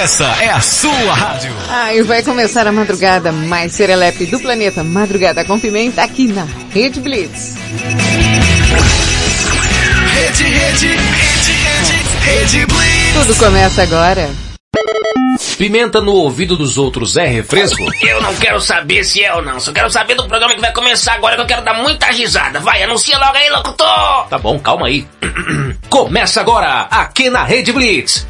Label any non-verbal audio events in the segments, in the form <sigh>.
Essa é a sua rádio. Ah, e vai começar a madrugada mais serelepe do planeta. Madrugada com pimenta aqui na Rede Blitz. Rede, rede, rede, rede, rede Blitz. Tudo começa agora. Pimenta no ouvido dos outros é refresco? Eu não quero saber se é ou não. Só quero saber do programa que vai começar agora que eu quero dar muita risada. Vai, anuncia logo aí, locutor! Tá bom, calma aí. <clears throat> Começa agora, aqui na Rede Blitz.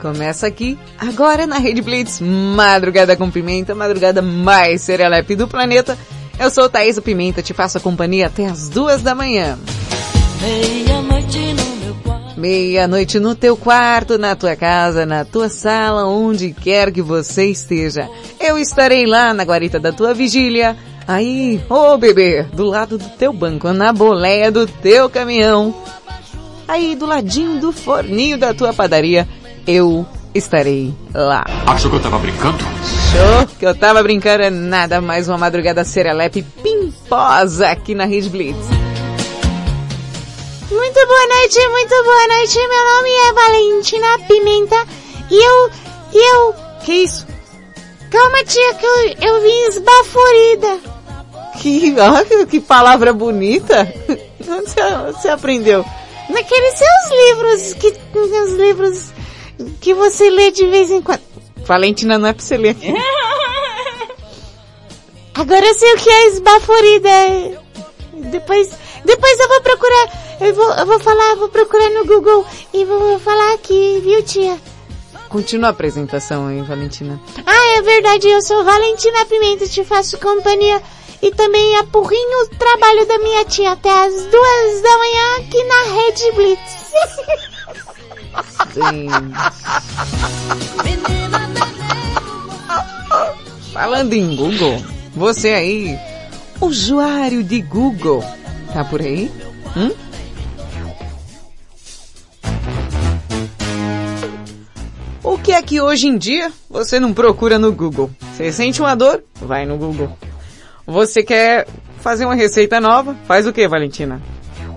começa aqui, agora na Rede Blitz, Madrugada com Pimenta, madrugada mais serelepe do planeta. Eu sou Thaisa Pimenta, te faço a companhia até as duas da manhã. Meia-noite no meu quarto. Meia-noite no teu quarto, na tua casa, na tua sala, onde quer que você esteja. Eu estarei lá na guarita da tua vigília. Aí, ô oh, bebê, do lado do teu banco, na boleia do teu caminhão. Aí, do ladinho do forninho da tua padaria, eu estarei lá. Achou que eu tava brincando? Show que eu tava brincando é nada mais uma madrugada serelepe pimposa aqui na Rede Blitz. Muito boa noite, muito boa noite. Meu nome é Valentina Pimenta e eu, e eu... Que isso? Calma tia que eu, eu vim esbaforida. Que, que palavra bonita. Onde você, você aprendeu? Naqueles seus livros, que, os livros que você lê de vez em quando. Valentina não é pra você ler. <laughs> Agora eu sei o que é esbaforida. Depois, depois eu vou procurar, eu vou, eu vou falar, vou procurar no Google e vou falar aqui, viu tia? Continua a apresentação aí, Valentina. Ah, é verdade, eu sou Valentina Pimenta, te faço companhia e também apurrinho o trabalho da minha tia até as duas da manhã aqui na Rede Blitz. <laughs> Sim. Falando em Google, você aí, usuário de Google, tá por aí? Hum? O que é que hoje em dia você não procura no Google? Você sente uma dor? Vai no Google. Você quer fazer uma receita nova? Faz o que, Valentina?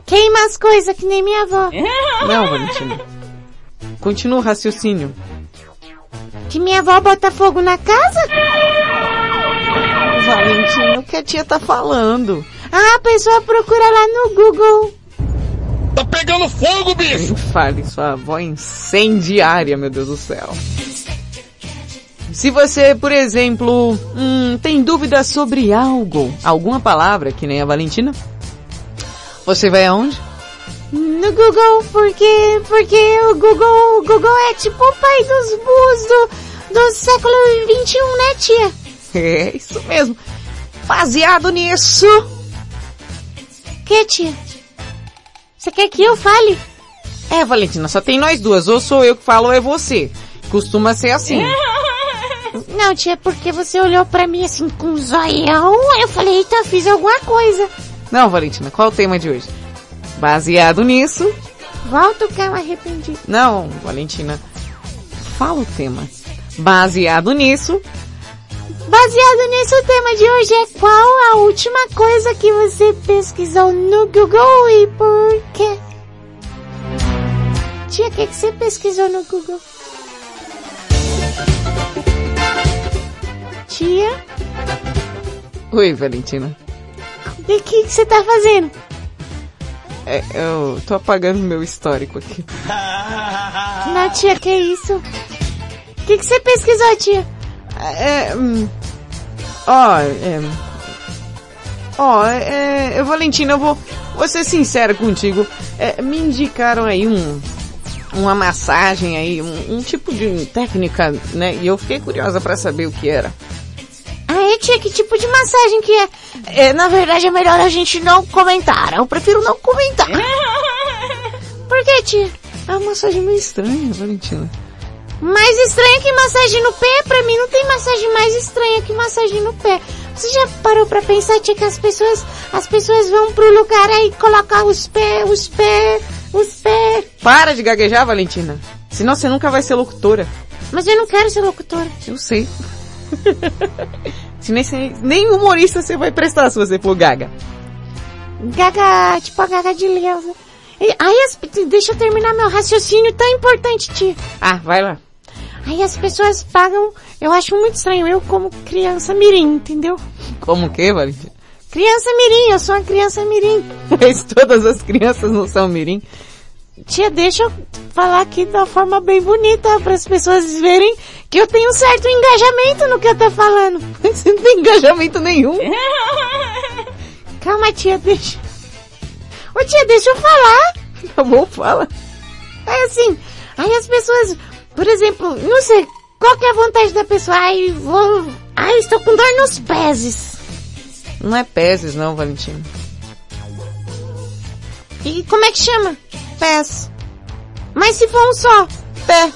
Queima as coisas que nem minha avó. Não, Valentina. Continua o raciocínio. Que minha avó bota fogo na casa? Valentina, o que a tia tá falando? Ah, a pessoa procura lá no Google. Tá pegando fogo, bicho! Fale, sua avó incendiária, meu Deus do céu. Se você, por exemplo, hum, tem dúvidas sobre algo, alguma palavra, que nem a Valentina, você vai aonde? No Google, porque, porque o Google, o Google é tipo o pai dos burros do, do século XXI, né tia? É, isso mesmo. Baseado nisso. Que tia? Você quer que eu fale? É, Valentina, só tem nós duas. Ou sou eu que falo ou é você. Costuma ser assim. <laughs> Não, tia, porque você olhou pra mim assim com um zoião, eu falei, eita, fiz alguma coisa. Não, Valentina, qual é o tema de hoje? Baseado nisso. Volta que eu arrependi. Não, Valentina. Fala o tema. Baseado nisso. Baseado nisso, o tema de hoje é qual a última coisa que você pesquisou no Google e por quê? Tia, o que, que você pesquisou no Google? Tia? Oi, Valentina. O que, que você tá fazendo? É, eu tô apagando meu histórico aqui. <laughs> Não, tia, que isso? O que, que você pesquisou, tia? É, hum, ó, é, ó, é, é, Valentina, eu vou, vou ser sincero contigo. É, me indicaram aí um, uma massagem aí, um, um tipo de técnica, né? E eu fiquei curiosa pra saber o que era. É, tia, que tipo de massagem que é? É, na verdade é melhor a gente não comentar. Eu prefiro não comentar. <laughs> Por que, tia? É uma massagem meio estranha, Valentina. Mais estranha que massagem no pé? Pra mim não tem massagem mais estranha que massagem no pé. Você já parou pra pensar, tia, que as pessoas, as pessoas vão pro lugar aí colocar os pés, os pés, os pés. Para de gaguejar, Valentina. Senão você nunca vai ser locutora. Mas eu não quero ser locutora. Eu sei. <laughs> se nem, nem humorista você vai prestar se você for gaga. Gaga, tipo a gaga de Leusa. E- Aí as, deixa eu terminar meu raciocínio tão importante, tia. Ah, vai lá. Aí as pessoas pagam, eu acho muito estranho, eu como criança mirim, entendeu? Como que, Valentina? Criança mirim, eu sou uma criança mirim. <laughs> Mas todas as crianças não são mirim. Tia, deixa eu falar aqui de uma forma bem bonita para as pessoas verem que eu tenho um certo engajamento no que eu tô falando. <laughs> Você não tem engajamento nenhum. <laughs> Calma, tia, deixa. Ô tia, deixa eu falar. <laughs> Tá bom, fala. É assim, aí as pessoas, por exemplo, não sei, qual que é a vontade da pessoa? Ai, vou, ai, estou com dor nos pés. Não é peses não, Valentina. E como é que chama? Pés. Mas se for um só? Pé.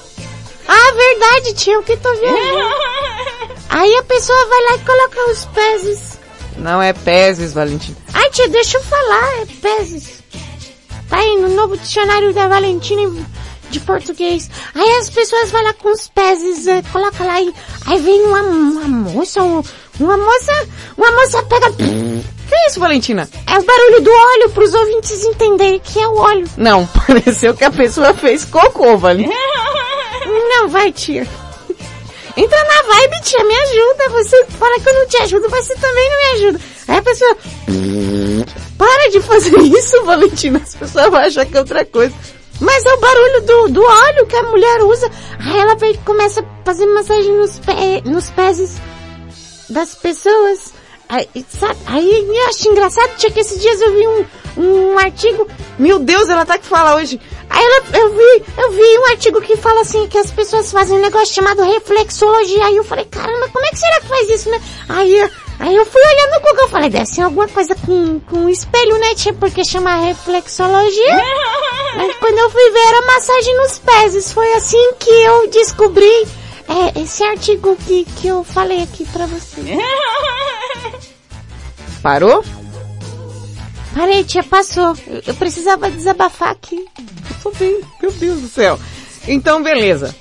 Ah, verdade, tia, o que tô vendo? <laughs> Aí a pessoa vai lá e coloca os pés. Não é peses, Valentina. Ai, tia, deixa eu falar, é pés. Tá aí no novo dicionário da Valentina de português. Aí as pessoas vão lá com os pés, é, coloca lá e aí vem uma, uma moça, um- uma moça, uma moça pega, Que isso, Valentina? é o barulho do óleo pros ouvintes entenderem que é o óleo. Não, <laughs> pareceu que a pessoa fez cocô, Valentina. <laughs> Não, vai, tia. Entra na vibe, tia, me ajuda. Você fala que eu não te ajudo, você também não me ajuda. Aí a pessoa... <laughs> Para de fazer isso, Valentina. As pessoas vão achar que é outra coisa. Mas é o barulho do, do óleo que a mulher usa. Aí ela começa a fazer massagem nos, pé, nos pés das pessoas. Aí, sabe? Aí eu acho engraçado, tia, que esses dias eu vi um, um artigo Meu Deus, ela tá que fala hoje. Aí ela, eu vi, eu vi um artigo que fala assim que as pessoas fazem um negócio chamado reflexologia. Aí eu falei, caramba, como é que será que faz isso, né? Aí, eu- aí eu fui olhando no Google, eu falei, deve ser alguma coisa com, com espelho, né, tia? Porque chama reflexologia. <laughs> Aí quando eu fui ver era massagem nos pés. Foi assim que eu descobri é, esse artigo que, que eu falei aqui pra você. <laughs> Parou? Parei, tia, passou. Eu, eu precisava desabafar aqui. Tô bem. Meu Deus do céu. Então, beleza.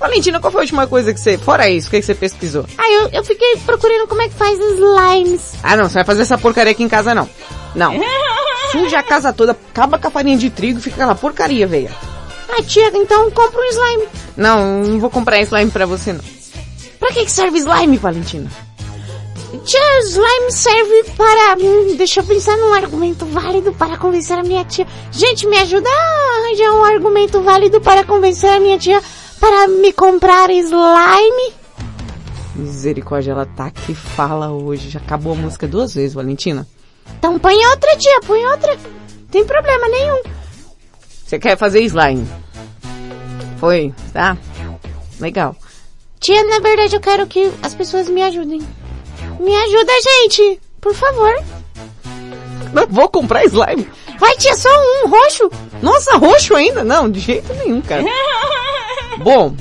Valentina, qual foi a última coisa que você... Fora isso, o que que você pesquisou? Aí eu, eu fiquei procurando como é que faz slimes. Ah, não. Você vai fazer essa porcaria aqui em casa, não. Não. <laughs> Suja a casa toda, acaba com a farinha de trigo e fica aquela porcaria, velha. Ah, tia, então compra um slime. Não, não vou comprar slime pra você, não. Pra que que serve? Slime, Valentina. Tia, slime serve para... Hum, deixa eu pensar num argumento válido para convencer a minha tia. Gente, me ajuda a arranjar um argumento válido para convencer a minha tia para me comprar slime. Misericórdia, ela tá que fala hoje. Já acabou a música duas vezes, Valentina. Então põe outra, tia, põe outra. Tem problema nenhum. Você quer fazer slime? Foi, tá? Legal. Tia, na verdade eu quero que as pessoas me ajudem. Me ajuda, gente. Por favor. Não vou comprar slime. Vai, tia, só um roxo. Nossa, roxo ainda? Não, de jeito nenhum, cara. Bom,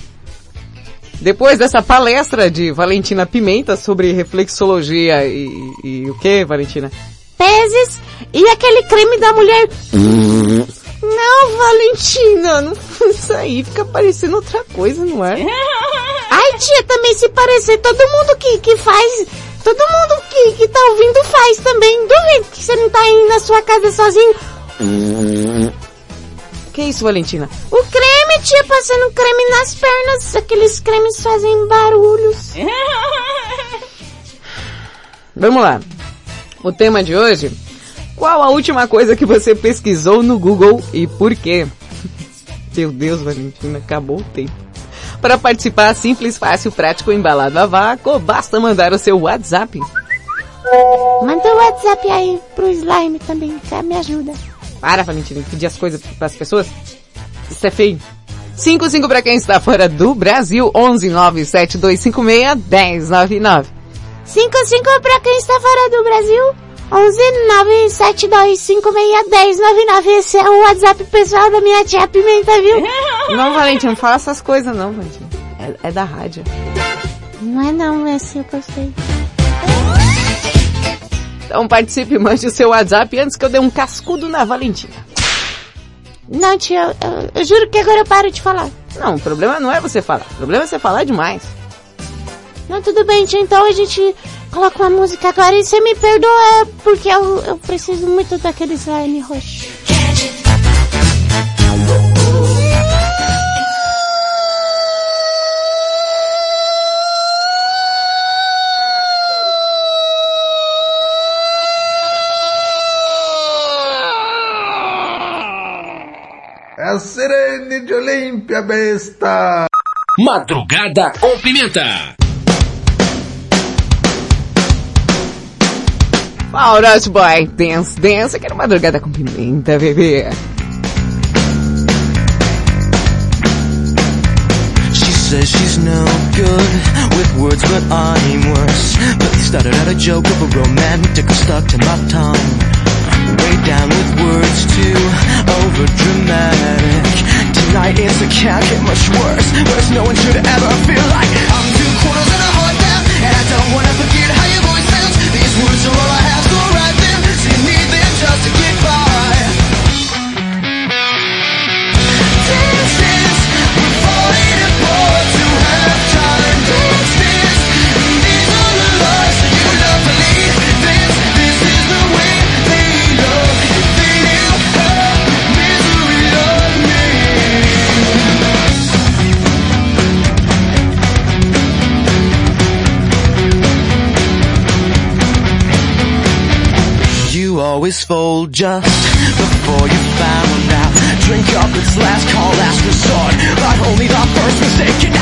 depois dessa palestra de Valentina Pimenta sobre reflexologia e, e o que, Valentina? Peses e aquele creme da mulher. Não, Valentina, não isso aí fica parecendo outra coisa, não é? <laughs> Ai, tia, também se parecer, todo mundo que, que faz, todo mundo que, que tá ouvindo faz também. Duvido que você não tá aí na sua casa sozinho. Que isso, Valentina? O creme, tia, passando creme nas pernas. Aqueles cremes fazem barulhos. <laughs> Vamos lá. O tema de hoje, qual a última coisa que você pesquisou no Google e por quê? <laughs> Meu Deus, Valentina, acabou o tempo. Para participar, simples, fácil, prático, embalado a vácuo, basta mandar o seu WhatsApp. Manda o WhatsApp aí pro slime também, que me ajuda. Para, Valentina, de pedir as coisas para as pessoas. Isso é feio. 55 para quem está fora do Brasil, 11 97256 1099. 55 pra quem está fora do Brasil. 11 972561099. Esse é o WhatsApp pessoal da minha tia Pimenta, viu? <laughs> Não, Valentina, não fala essas coisas não, Valentina. É, é da rádio. Não é não, esse eu gostei. Então participe, mande o seu WhatsApp antes que eu dê um cascudo na Valentina. Não, tia, eu, eu, eu juro que agora eu paro de falar. Não, o problema não é você falar. O problema é você falar demais. Não, tudo bem, tia, então a gente coloca uma música agora e você me perdoa, é porque eu, eu preciso muito daquele slime roxo. É a Sirene de Olímpia, besta! Madrugada com Pimenta. Alright, boy. Dance, dance. Eu quero madrugada com pimenta, bebê. She says she's no good with words, but I'm worse. But they started out a joke of a romantic stuck to my tongue. Way down with words too. Tonight a can't get much. Worse, no one should ever feel like I'm two quarters and a heart down, and I don't wanna forget fold just before you found out. Drink up, it's last call, last resort. But only the first mistake.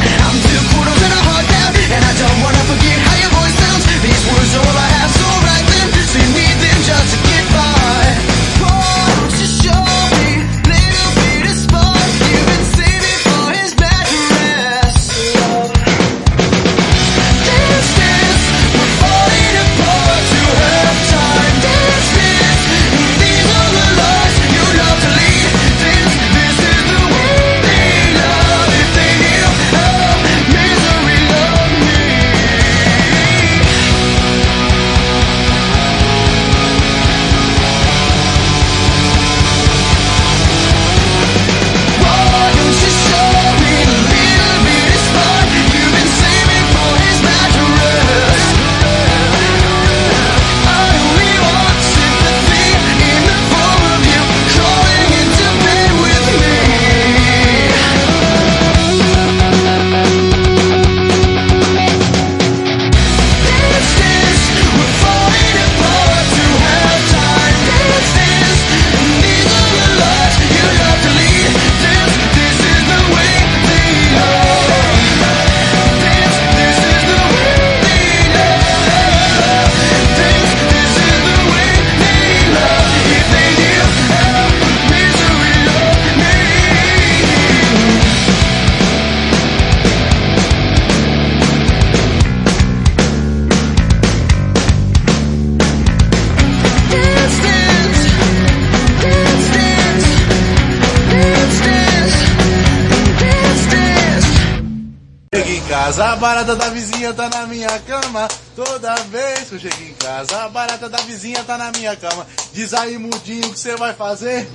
Barata da vizinha tá na minha cama. Toda vez que eu chego em casa, a barata da vizinha tá na minha cama. Diz aí, mudinho, o que você vai fazer?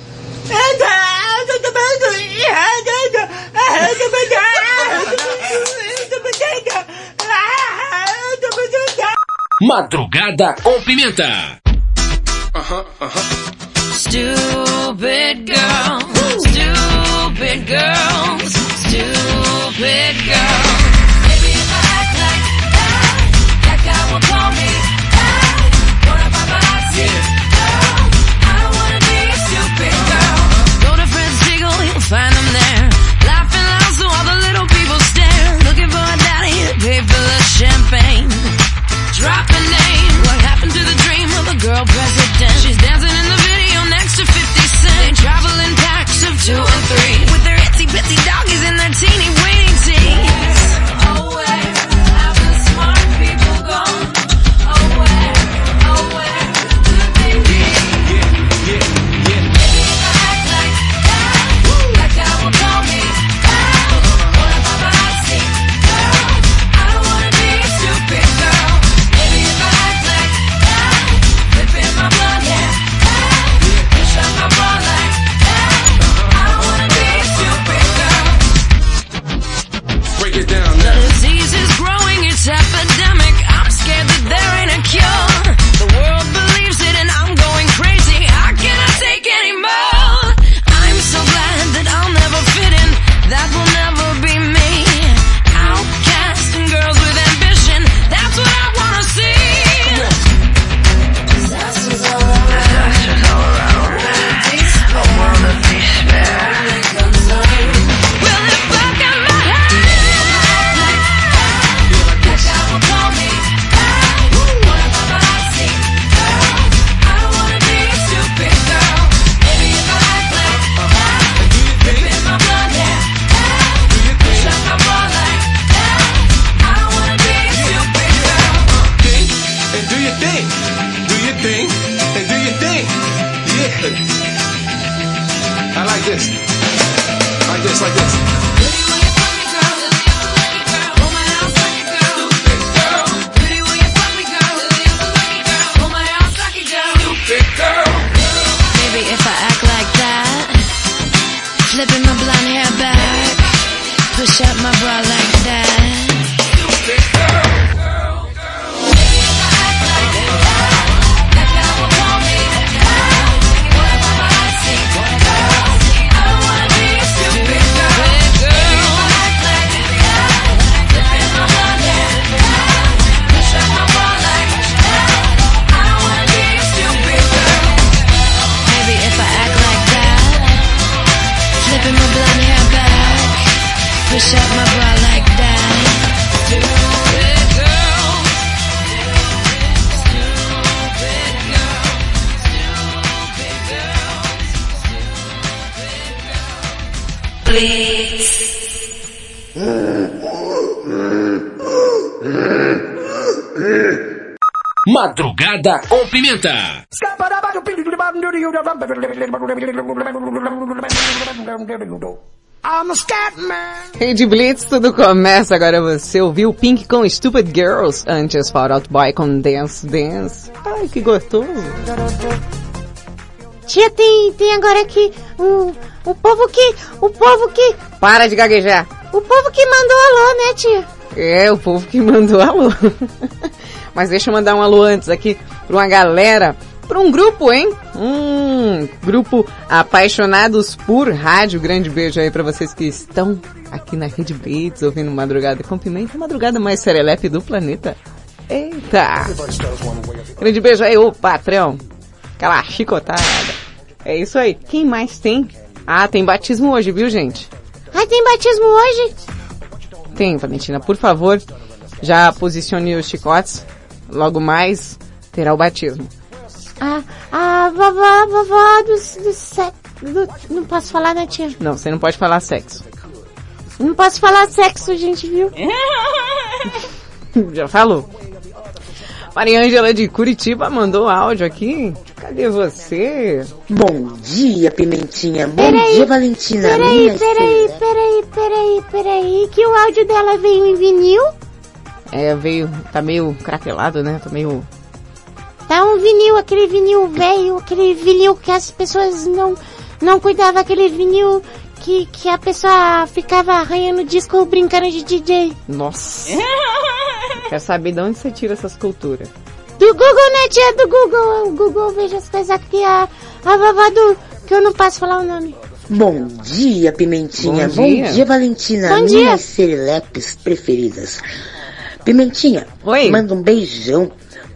Madrugada com Pimenta. Stupid girls, stupid Madrugada com Pimenta. Rede Blitz, tudo começa. Agora você ouviu Pink com Stupid Girls. Antes, Fall Out Boy com Dance Dance. Ai, que gostoso. Tia, tem, tem agora aqui um, o povo que, o povo que, Para de gaguejar. o povo que mandou alô, né, tia? É, o povo que mandou alô. <laughs> Mas deixa eu mandar um alô antes aqui pra uma galera, pra um grupo, hein? Um grupo Apaixonados por Rádio. Grande beijo aí pra vocês que estão aqui na Rede Blitz, ouvindo Madrugada com Pimenta, madrugada mais serelepe do planeta. Eita! Grande beijo aí, ô patrão. Aquela chicotada. É isso aí. Quem mais tem? Ah, tem batismo hoje, viu, gente? Ai, tem batismo hoje? Tem, Valentina, por favor, já posicione os chicotes. Logo mais terá o batismo. A, a vovó, vovó do, do, se- do, não posso falar, né, tia? Não, você não pode falar sexo. Não posso falar sexo, gente, viu? <laughs> <laughs> Já falou. Maria Ângela de Curitiba mandou áudio aqui. Cadê você? Bom dia, Pimentinha. Bom Peraí, dia, Valentina. Peraí, Minha peraí, estrela. peraí, peraí, peraí, que o áudio dela veio em vinil? É, veio, tá meio craquelado, né? Tá meio... Tá um vinil, aquele vinil velho, aquele vinil que as pessoas não, não cuidavam, aquele vinil que, que a pessoa ficava arranhando disco brincando de DJ. Nossa. <laughs> Quer saber de onde você tira essas culturas? Do Google, né, tia? Do Google. O Google veja as coisas aqui, a, a vovó do... que eu não posso falar o nome. Bom dia, Pimentinha. Bom Bom dia. dia, Valentina. Bom dia. Minhas serelepes preferidas. Pimentinha, Oi. manda um beijão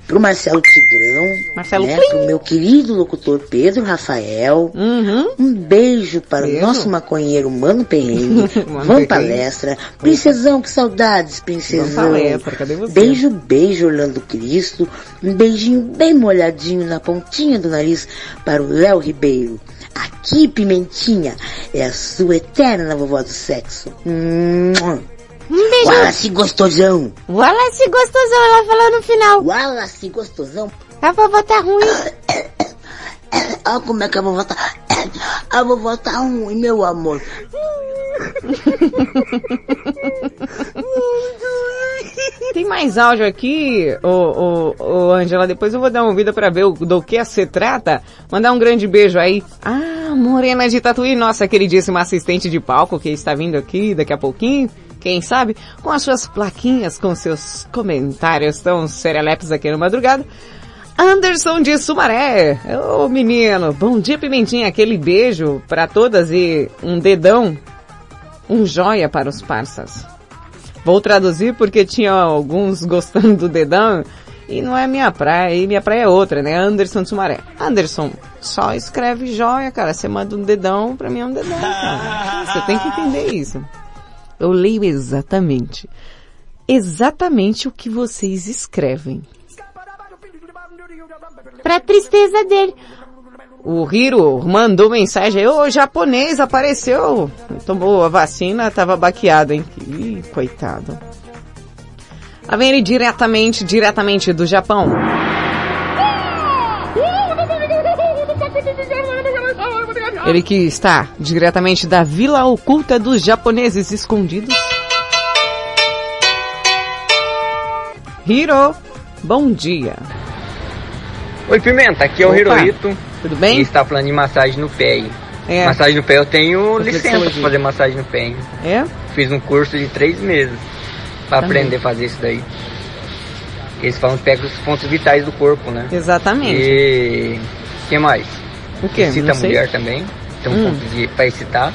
pro Marcelo Tigrão, Marcelo né, Plim. pro meu querido locutor Pedro Rafael. Uhum. Um beijo para Beijo. o nosso maconheiro Mano Perrengue. <laughs> Perrengue. palestra. Princesão, que saudades, princesão. Palestra, cadê você? Beijo, beijo, Orlando Cristo. Um beijinho bem molhadinho na pontinha do nariz para o Léo Ribeiro. Aqui, Pimentinha, é a sua eterna vovó do sexo. Mua. Um beijo. Wallace gostosão. Wallace gostosão, ela falou no final. Wallace gostosão. A vovó tá ruim. <coughs> Olha como é que a vovó tá. <coughs> A vovó tá ruim, meu amor. <laughs> Tem mais áudio aqui, ô, ô, ô Angela, depois eu vou dar uma ouvida pra ver do que se trata. Mandar um grande beijo aí. Ah, Morena de Tatuí, nossa queridíssima assistente de palco que está vindo aqui daqui a pouquinho. Quem sabe, com as suas plaquinhas, com seus comentários tão serelepes aqui no Madrugada. Anderson de Sumaré. Ô menino, bom dia Pimentinha, aquele beijo pra todas e um dedão, um joia para os parças. Vou traduzir porque tinha alguns <laughs> gostando do dedão e não é minha praia, e minha praia é outra, né? Anderson de Sumaré. Anderson, só escreve joia, cara. Você manda um dedão, pra mim é um dedão, cara. Você tem que entender isso. Eu leio exatamente, exatamente o que vocês escrevem. Pra tristeza dele. O Hiro mandou mensagem, ô japonês apareceu, tomou a vacina, tava baqueado, hein? Ih, coitado. Lá vem diretamente, diretamente do Japão. Ele que está diretamente da Vila Oculta dos Japoneses Escondidos. Hiro, bom dia. Oi Pimenta, aqui é o. Hirohito Tudo e bem? está falando de massagem no pé. É. Massagem no pé eu tenho licença para fazer massagem no pé. É? Fiz um curso de três meses para aprender a fazer isso daí. Eles falam que pega os pontos vitais do corpo, né? Exatamente. E o que mais? O quê? Excita a mulher também. Tem um Hum. ponto de, para excitar.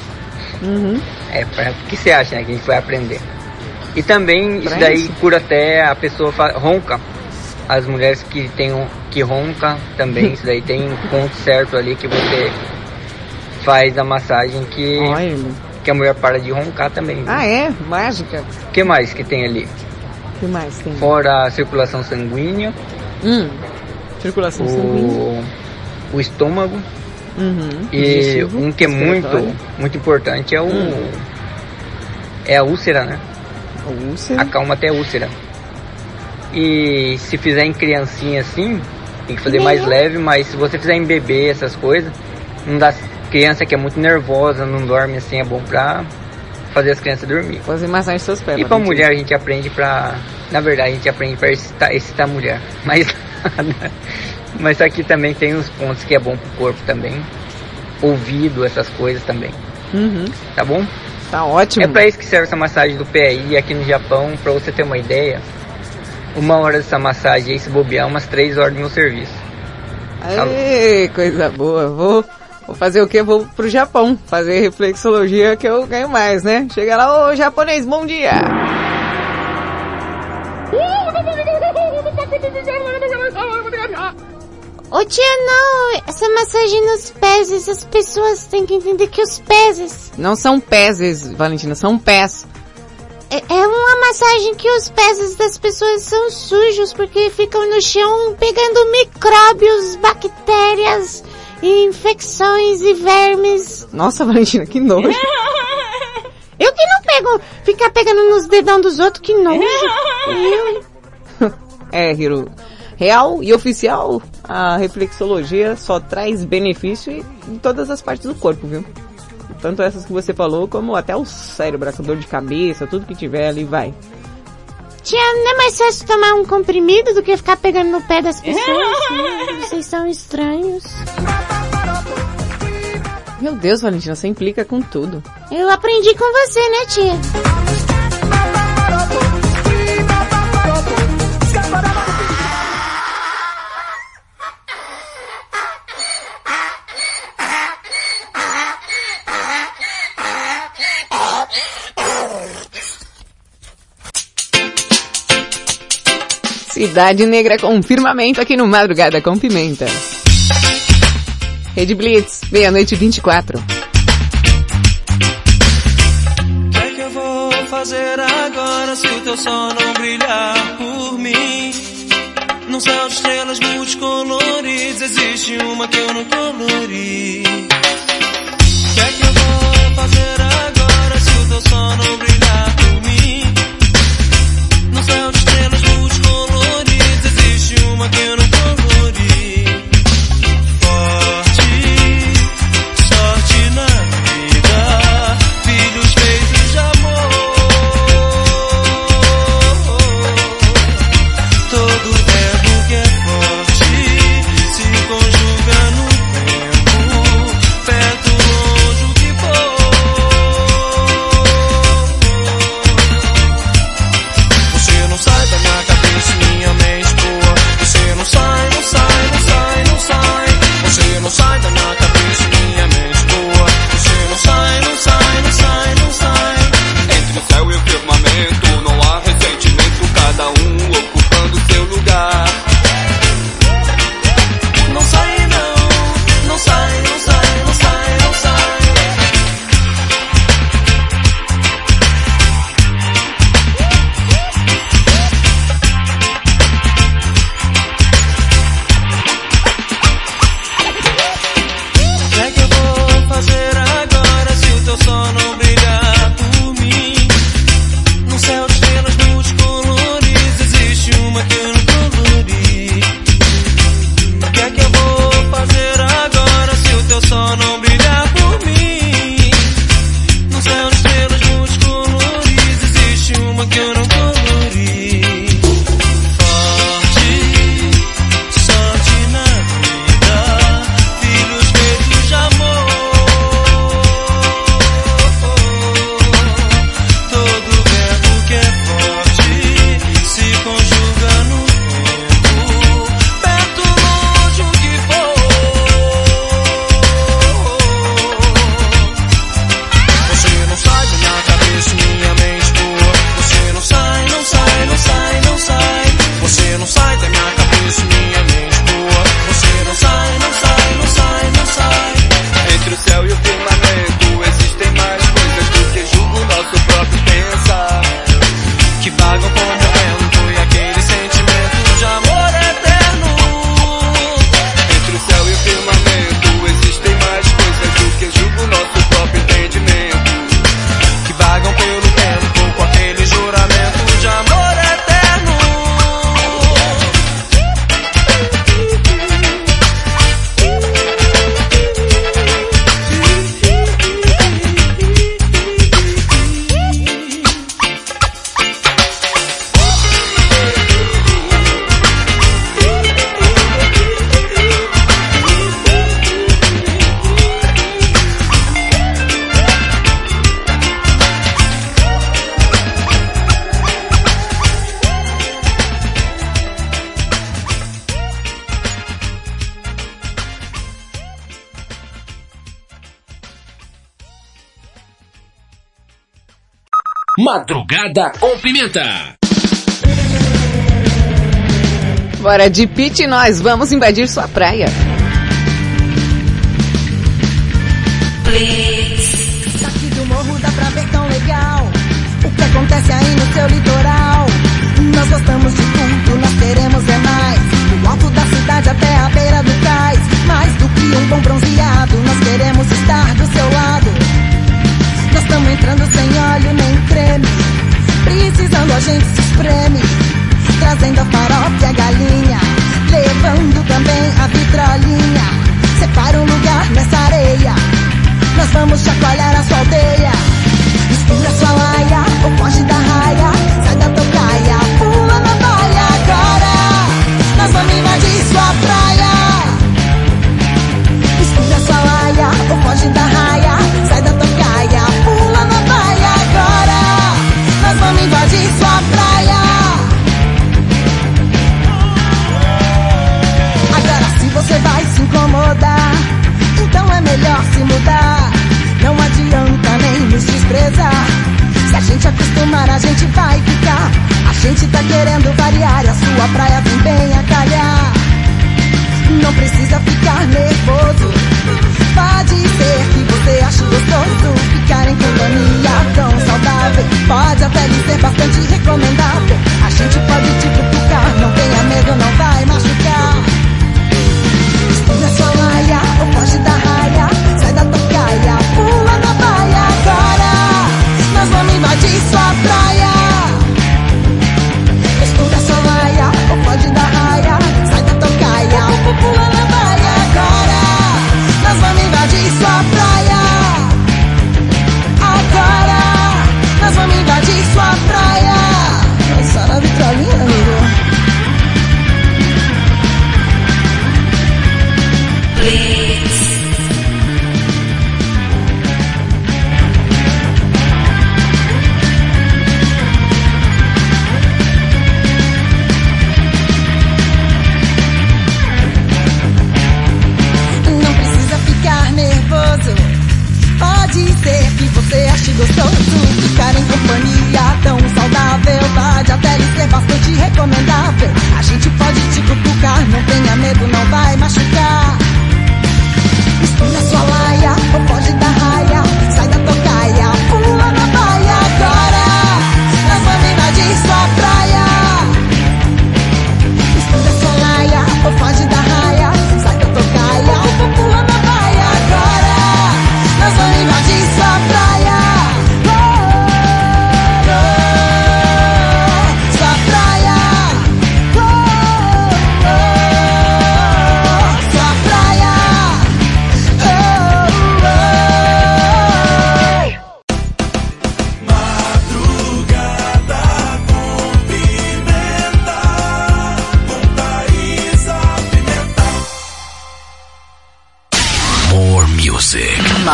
Uhum. É, pra, o que você acha, né? Que a gente vai aprender. E também isso Pra daí isso? cura até a pessoa ronca. As mulheres que tem um, que ronca também, <laughs> isso daí tem um ponto certo ali que você faz a massagem que, Olha, que que a mulher para de roncar também. viu? Ah, é? Mágica? O que mais que tem ali? O que mais tem? Fora a circulação sanguínea, Hum. Circulação sanguínea. O, estômago Uhum. e Digestivo, um que é muito, muito importante é o Hum. é a úlcera, né? A úlcera. Acalma até a úlcera. E se fizer em criancinha assim, tem que fazer mais leve, mas se você fizer em bebê essas coisas, não dá criança que é muito nervosa, não dorme assim, é bom pra fazer as crianças dormir. Fazer massagem nos seus pés. E pra mulher a gente aprende pra. Na verdade a gente aprende pra excitar, excitar a mulher. <laughs> Mas. <laughs> mas aqui também tem uns pontos que é bom pro corpo também. Ouvido, essas coisas também. Uhum. Tá bom? Tá ótimo. É pra isso que serve essa massagem do pé aí aqui no Japão, pra você ter uma ideia. Uma hora dessa massagem aí, se bobear, umas três horas do meu serviço. Aê, coisa boa. Vou, vou fazer o quê? Vou pro Japão. Fazer reflexologia que eu ganho mais, né? Chega lá, ô japonês, bom dia. Ô tia, não, essa massagem nos pés, essas pessoas têm que entender que os pés Não são pés, Valentina, são pés. é, é uma massagem que os pés das pessoas são sujos porque ficam no chão pegando micróbios, bactérias, infecções e vermes. Nossa, Valentina, que nojo. <laughs> Eu que não pego, ficar pegando nos dedão dos outros, que nojo. Eu, <laughs> É, Hiro. Real e oficial, a reflexologia só traz benefício em todas as partes do corpo, viu? Tanto essas que você falou, como até o cérebro, a dor de cabeça, tudo que tiver ali vai. tia, não é mais fácil tomar um comprimido do que ficar pegando no pé das pessoas? Vocês são estranhos. Meu Deus, Valentina, você implica com tudo. Eu aprendi com você, né, tia? Cidade Negra com firmamento aqui no Madrugada com Pimenta. Rede Blitz, meia-noite 24. O que é que eu vou fazer agora se o teu sol não brilhar por mim? Num céu de estrelas multicoloridas existe uma que eu não colori. O que é que eu vou fazer agora se o teu sol não brilhar Madrugada com Pimenta. Bora de pit nós vamos invadir sua praia.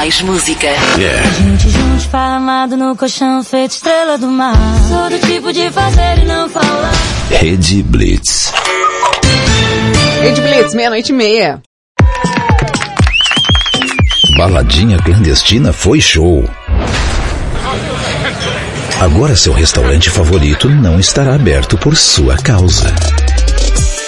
Mais música. Yeah. Gente junto, esparramado no colchão, feito estrela do mar. Sou do tipo de fazer e não falar. Rede Blitz. Rede Blitz, meia-noite e meia. Baladinha clandestina foi show. Agora seu restaurante favorito não estará aberto por sua causa.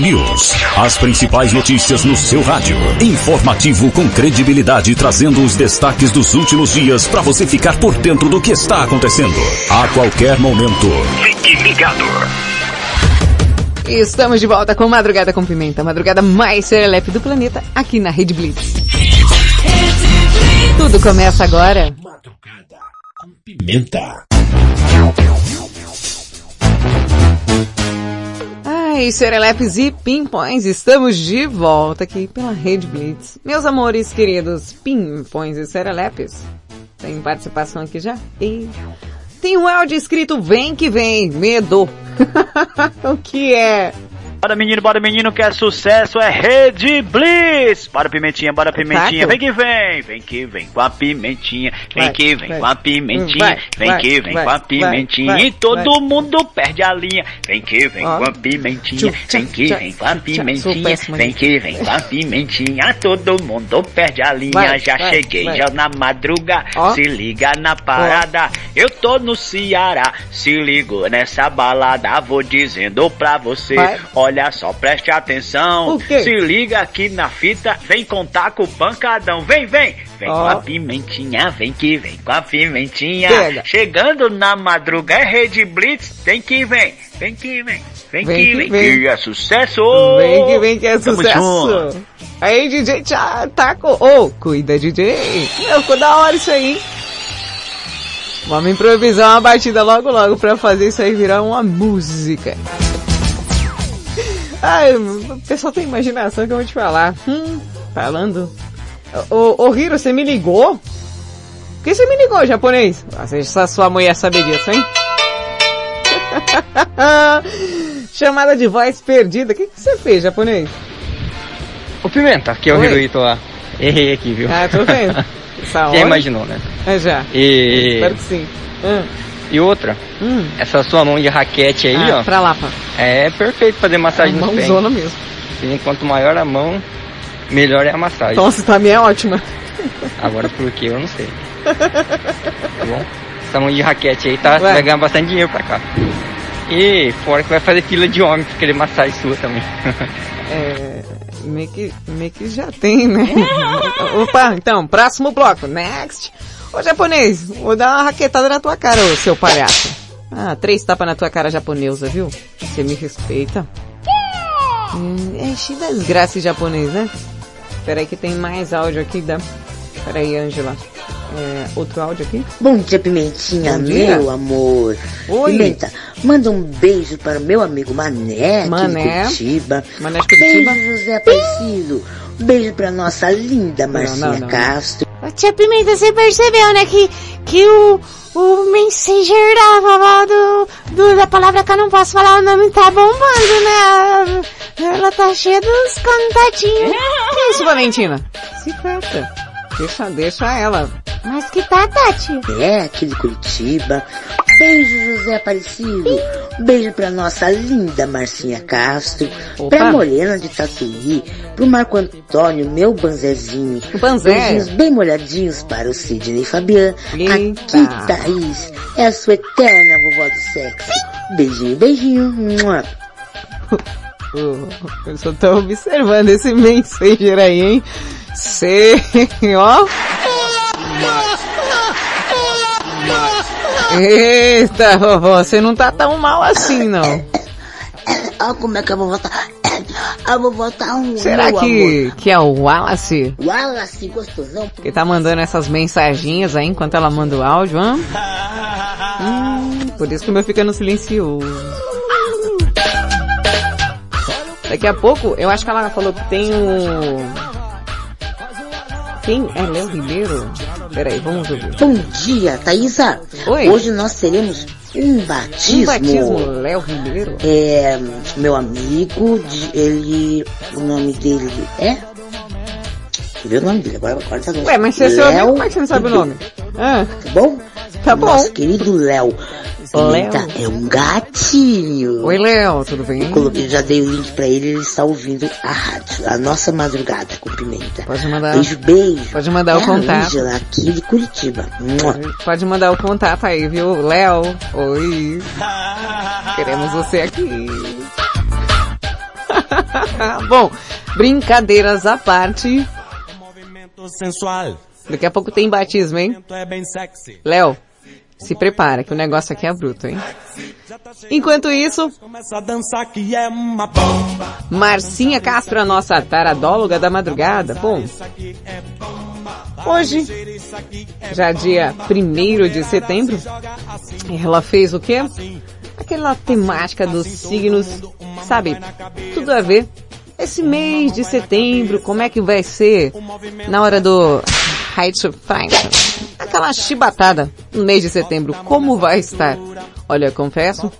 News. As principais notícias no seu rádio. Informativo com credibilidade, trazendo os destaques dos últimos dias para você ficar por dentro do que está acontecendo. A qualquer momento. Fique ligado. Estamos de volta com Madrugada com Pimenta, a madrugada mais serelepe do planeta, aqui na Rede Blitz. Tudo começa agora. Pimenta. Ai, serelepes e pimpões, estamos de volta aqui pela Rede Blitz. Meus amores queridos, pimpões e serelepes. Tem participação aqui já? E tem um áudio escrito Vem que vem, medo. <laughs> o que é? Bora menino, bora menino, que é sucesso, é Rede Blitz! Bora pimentinha, bora pimentinha, Taco. vem que vem, vem que vem com a pimentinha, vem Vai, que vem vai. com a pimentinha, Vai, vem que vem com a pimentinha, e todo mundo perde a linha, vem que vem Ó. com a pimentinha, Tchum, vem que tchum, vem com a pimentinha, vem que vem com a pimentinha, todo mundo perde a linha, já cheguei, já na madruga, Ó. se liga na parada, eu tô no Ceará, se ligou nessa balada, vou dizendo pra você, Vai. Olha só, preste atenção, se liga aqui na fita, vem contar com o pancadão, vem, vem, vem Ó. com a pimentinha, vem que vem com a pimentinha, Pega. chegando na madruga é Rede Blitz, vem que vem, vem que vem, vem, Vem que vem, vem. que é sucesso, Vem que vem que é Tamo sucesso. junto. Aí, DJ Taco. Ô, cuida, DJ. Meu, ficou da hora isso aí. Vamos improvisar uma batida logo logo pra fazer isso aí virar uma música. Ai, o pessoal tem imaginação que eu vou te falar. Hum, falando. Ô, ô Hiro, você me ligou? Por que você me ligou, japonês? Nossa, essa sua mulher saber disso, hein? <laughs> Chamada de voz perdida. O que, que você fez, japonês? Ô Pimenta, que é o Oi. Hirohito lá. Errei aqui, viu? Ah, tô vendo. <laughs> Hora- imaginou, né? É já. E... Espero que sim. Hum. E outra, Hum. essa sua mão de raquete aí, Ah, ó. pra lá, pá. É perfeito fazer massagem nos pés. Mãozona mesmo. E quanto maior a mão, melhor é a massagem. Nossa, pra mim é ótima. Agora por quê, eu não sei. <laughs> Tá bom? Essa mão de raquete aí tá, Vai. vai ganhar bastante dinheiro pra cá. E fora que vai fazer fila de homem pra querer massagem sua também. <laughs> É, meio que, meio que já tem, né? <laughs> Opa, então, próximo bloco, next. Ô japonês, vou dar uma raquetada na tua cara, ô seu palhaço. Ah, três tapas na tua cara japonesa, viu? Você me respeita. Hum, é cheio das graças japonês, né? Peraí que tem mais áudio aqui da... Peraí, Angela. É, outro áudio aqui? Bom dia, Pimentinha, Bom dia. meu amor. Oi. Pimenta, manda um beijo para o meu amigo Mané, Mané. de Curitiba. Mané de Curitiba. Beijo, José Aparecido. Beijo para nossa linda Marcinha não, não. Castro. Tia Pimenta, você percebeu, né, que, que o, o Messenger da vovó do, do- da palavra que eu não posso falar o nome tá bombando, né? Ela tá cheia dos contatinhos. Que <laughs> isso, Valentina? Se quieta. Deixa, deixa ela. Mas que tá, Tati? É, aqui de Curitiba. Beijo, José Aparecido. Beijo pra nossa linda Marcinha Castro. Opa. Pra Morena de Tatuí. Pro Marco Antônio, meu banzezinho. O Banzé. Beijinhos bem molhadinhos para o Sidney Fabian. Eita. Aqui, Thaís. É a sua eterna vovó do sexo. Beijinho, beijinho. Mua. <laughs> Eu só tô observando esse Messenger aí, hein? Ó. Eita, vovó, você não tá tão mal assim, não. Olha como é que a vovó tá. A vovó tá um. Será que, que é o Wallace. Wallace, gostosão. que tá mandando essas mensaginhas aí enquanto ela manda o áudio, hã? Hum, por isso que o meu fica no silencioso. Daqui a pouco, eu acho que ela falou que tem o... Quem? É Léo Ribeiro? Peraí, vamos ouvir. Bom dia, Thaisa. Oi. Hoje nós teremos um batismo. Um batismo, Léo Ribeiro? É, meu amigo, ele, o nome dele é? Ver o nome dele, agora, agora tá Ué, mas se é seu amigo, como é que você não sabe o nome? Ah, Tá bom? Tá bom. Nosso querido Léo. Léo. Pimenta é um gatinho. Oi, Léo, tudo bem? Eu coloquei, já dei o link pra ele, ele está ouvindo a rádio, a nossa madrugada com Pimenta. Pode mandar. Beijo, beijo. Pode mandar o é a contato. Ângela, aqui de Curitiba. Pode mandar o contato aí, viu? Léo, oi. Queremos você aqui. <laughs> Bom, brincadeiras à parte. sensual. Daqui a pouco tem batismo, hein? É bem sexy. Léo, se prepara que o negócio aqui é bruto, hein? Enquanto isso, é. Marcinha Castro, a nossa taradóloga da madrugada. Bom, Hoje, já dia 1 de setembro, ela fez o quê? Aquela temática dos signos, sabe? Tudo a ver. Esse mês de setembro, como é que vai ser na hora do High to Fight? Aquela chibatada no mês de setembro, como vai estar? Olha, confesso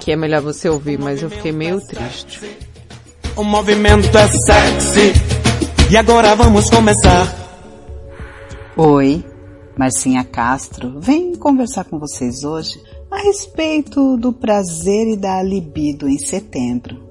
que é melhor você ouvir, mas eu fiquei meio triste. O movimento é sexy. E agora vamos começar. Oi, Marcinha Castro, vem conversar com vocês hoje a respeito do prazer e da libido em setembro.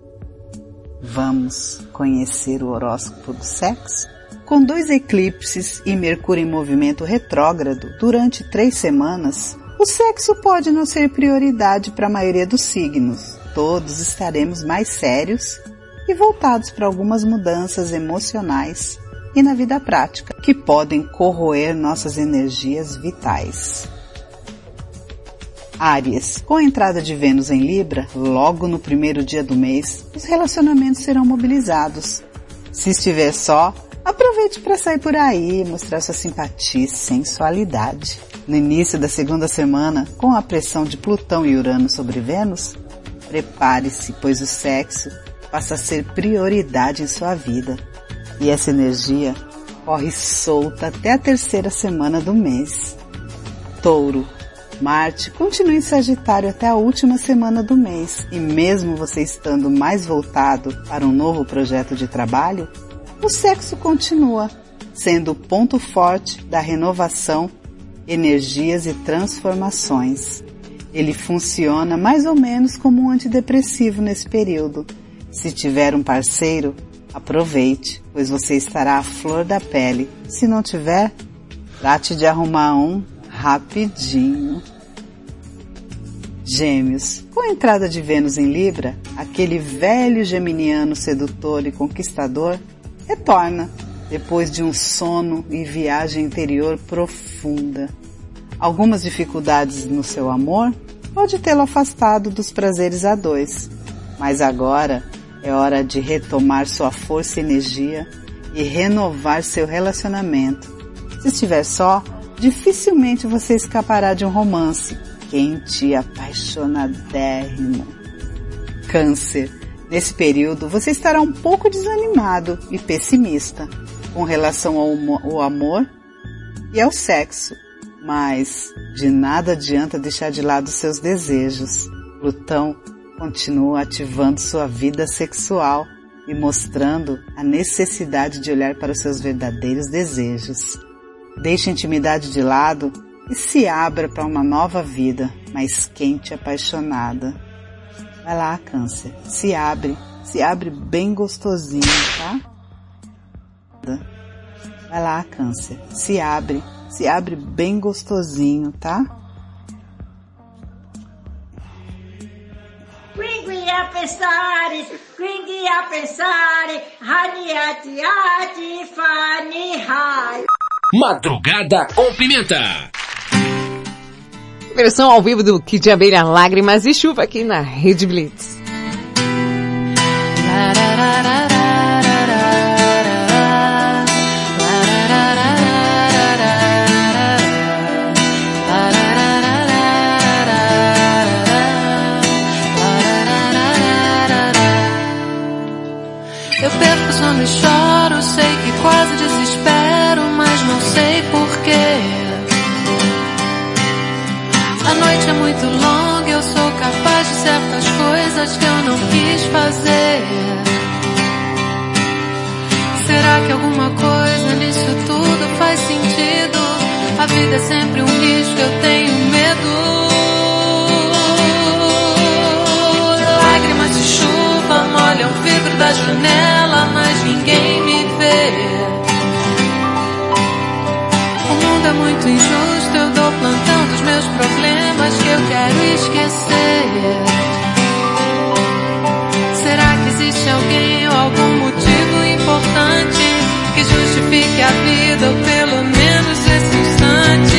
Vamos conhecer o horóscopo do sexo? Com dois eclipses e Mercúrio em movimento retrógrado durante três semanas, o sexo pode não ser prioridade para a maioria dos signos. Todos estaremos mais sérios e voltados para algumas mudanças emocionais e na vida prática que podem corroer nossas energias vitais. Áries, com a entrada de Vênus em Libra, logo no primeiro dia do mês, os relacionamentos serão mobilizados. Se estiver só, aproveite para sair por aí e mostrar sua simpatia e sensualidade. No início da segunda semana, com a pressão de Plutão e Urano sobre Vênus, prepare-se, pois o sexo passa a ser prioridade em sua vida. E essa energia corre solta até a terceira semana do mês. Touro, Marte continua em Sagitário até a última semana do mês e mesmo você estando mais voltado para um novo projeto de trabalho, o sexo continua sendo o ponto forte da renovação, energias e transformações. Ele funciona mais ou menos como um antidepressivo nesse período. Se tiver um parceiro, aproveite, pois você estará à flor da pele. Se não tiver, trate de arrumar um rapidinho. Gêmeos. Com a entrada de Vênus em Libra, aquele velho geminiano sedutor e conquistador retorna depois de um sono e viagem interior profunda. Algumas dificuldades no seu amor pode tê-lo afastado dos prazeres a dois, mas agora é hora de retomar sua força e energia e renovar seu relacionamento. Se estiver só, dificilmente você escapará de um romance quente e apaixonadérrimo. Câncer. Nesse período, você estará um pouco desanimado e pessimista com relação ao amor e ao sexo, mas de nada adianta deixar de lado seus desejos. Plutão continua ativando sua vida sexual e mostrando a necessidade de olhar para os seus verdadeiros desejos. Deixe a intimidade de lado e se abra para uma nova vida, mais quente e apaixonada. Vai lá, câncer. Se abre. Se abre bem gostosinho, tá? Vai lá, câncer. Se abre. Se abre bem gostosinho, tá? Quindi a pensare, quindi a pensare, hani ati ati fani hai. Madrugada com pimenta. Versão ao vivo do Kid Abelha Lágrimas e Chuva aqui na Rede Blitz. Vida é sempre um risco, eu tenho medo. Lágrimas de chuva molham o vidro da janela, mas ninguém me vê. O mundo é muito injusto, eu dou plantão dos meus problemas que eu quero esquecer. Será que existe alguém ou algum motivo importante que justifique a vida pelo menos esse instante?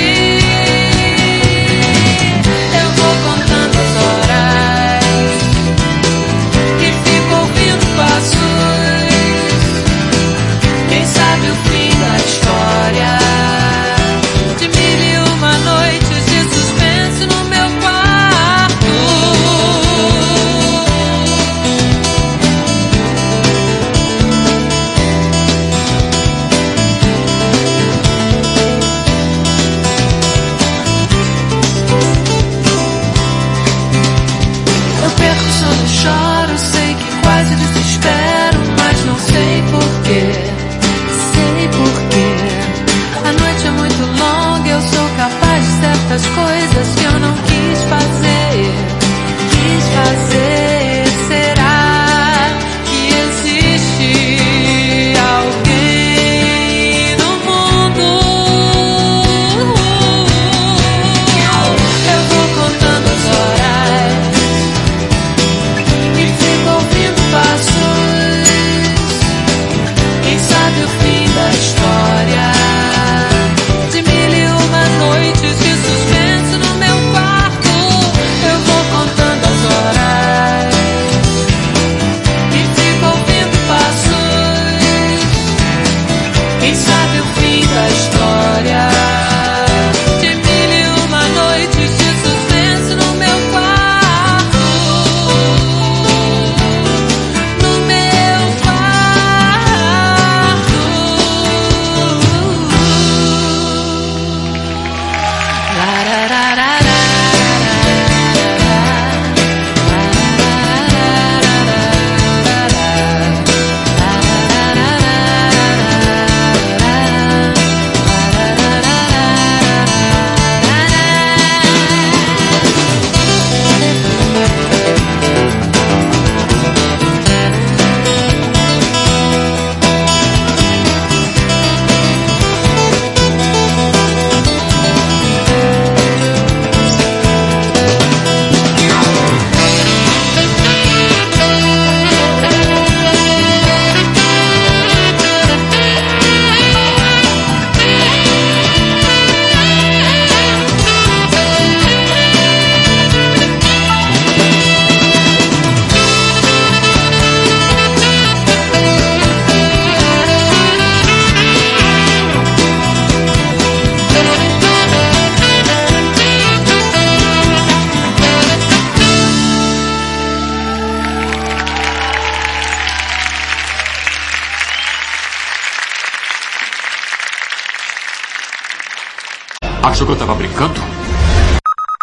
Achou que eu tava brincando?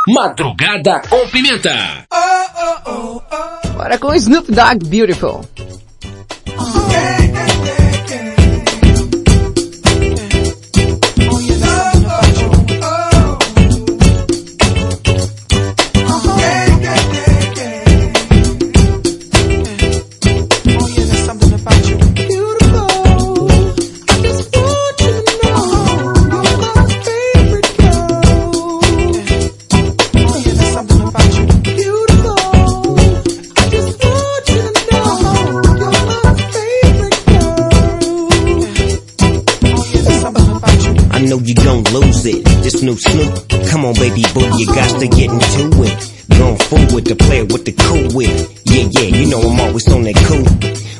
Madrugada com pimenta. Bora com Snoop Dogg Beautiful. This new Snoop, come on baby boo, you got to get into it. Going with the play with the cool with. Yeah, yeah, you know I'm always on that cool.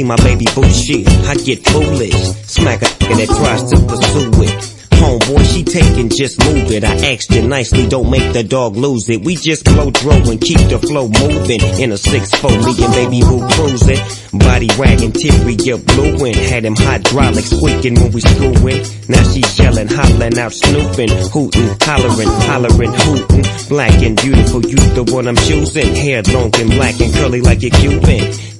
see my baby boo shit, I get foolish. Smack a nigga that tries to pursue it. Homeboy, she taking, just move it. I asked you nicely, don't make the dog lose it. We just blow dro and keep the flow moving. In a 6-4, me and baby boo cruising. Body wagging, teary, you blueing. Had him hydraulic squeaking when we screwing. Now she's yelling, hollering out, snooping, hooting, hollering, hollering, hooting. Black and beautiful, you the one I'm choosing. Hair long and black and curly like a Cuban.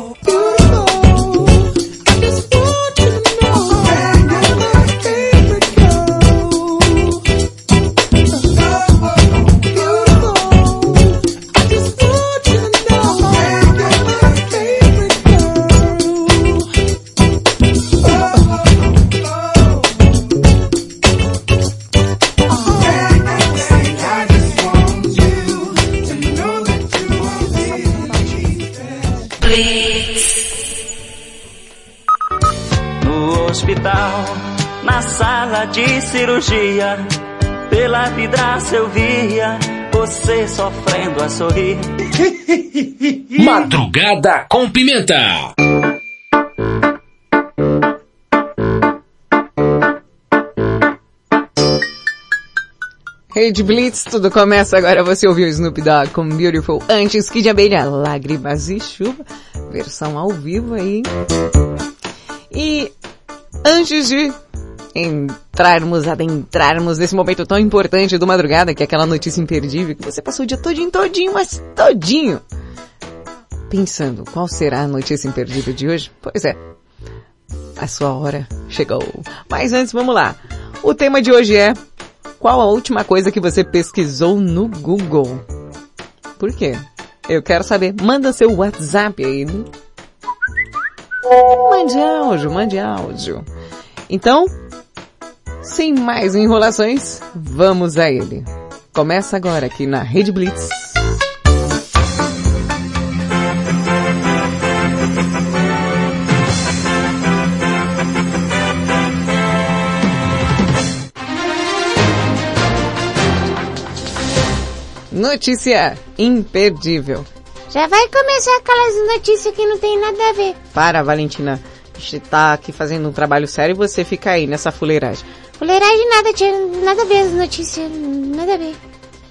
No hospital, na sala de cirurgia, pela vidraça eu via você sofrendo a sorrir. <laughs> Madrugada com pimenta. Rede Blitz, tudo começa agora. Você ouviu Snoop Dogg com Beautiful antes que de abelha, lágrimas e chuva. Versão ao vivo aí. E antes de entrarmos, adentrarmos nesse momento tão importante do madrugada, que é aquela notícia imperdível que você passou o dia todinho, todinho, mas todinho. Pensando, qual será a notícia imperdível de hoje? Pois é, a sua hora chegou. Mas antes, vamos lá. O tema de hoje é qual a última coisa que você pesquisou no Google? Por quê? Eu quero saber. Manda seu WhatsApp aí. Mande áudio, mande áudio. Então, sem mais enrolações, vamos a ele. Começa agora aqui na Rede Blitz. Notícia imperdível. Já vai começar aquelas notícias que não tem nada a ver. Para, Valentina. A gente tá aqui fazendo um trabalho sério e você fica aí nessa fuleiragem. Fuleiragem nada, tia. Nada a ver as notícias. Nada a ver.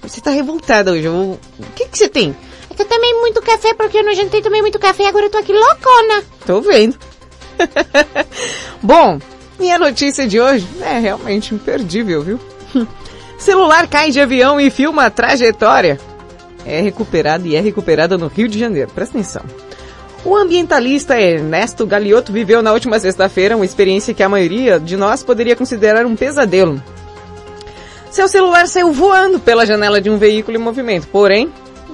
Você tá revoltada hoje. O que que você tem? É que eu tomei muito café porque eu não jantei, tomei muito café e agora eu tô aqui loucona. Tô vendo. <laughs> Bom, e a notícia de hoje é realmente imperdível, viu? <laughs> Celular cai de avião e filma a trajetória. É recuperada e é recuperada no Rio de Janeiro. Presta atenção. O ambientalista Ernesto Galiotto viveu na última sexta-feira uma experiência que a maioria de nós poderia considerar um pesadelo. Seu celular saiu voando pela janela de um veículo em movimento. Porém,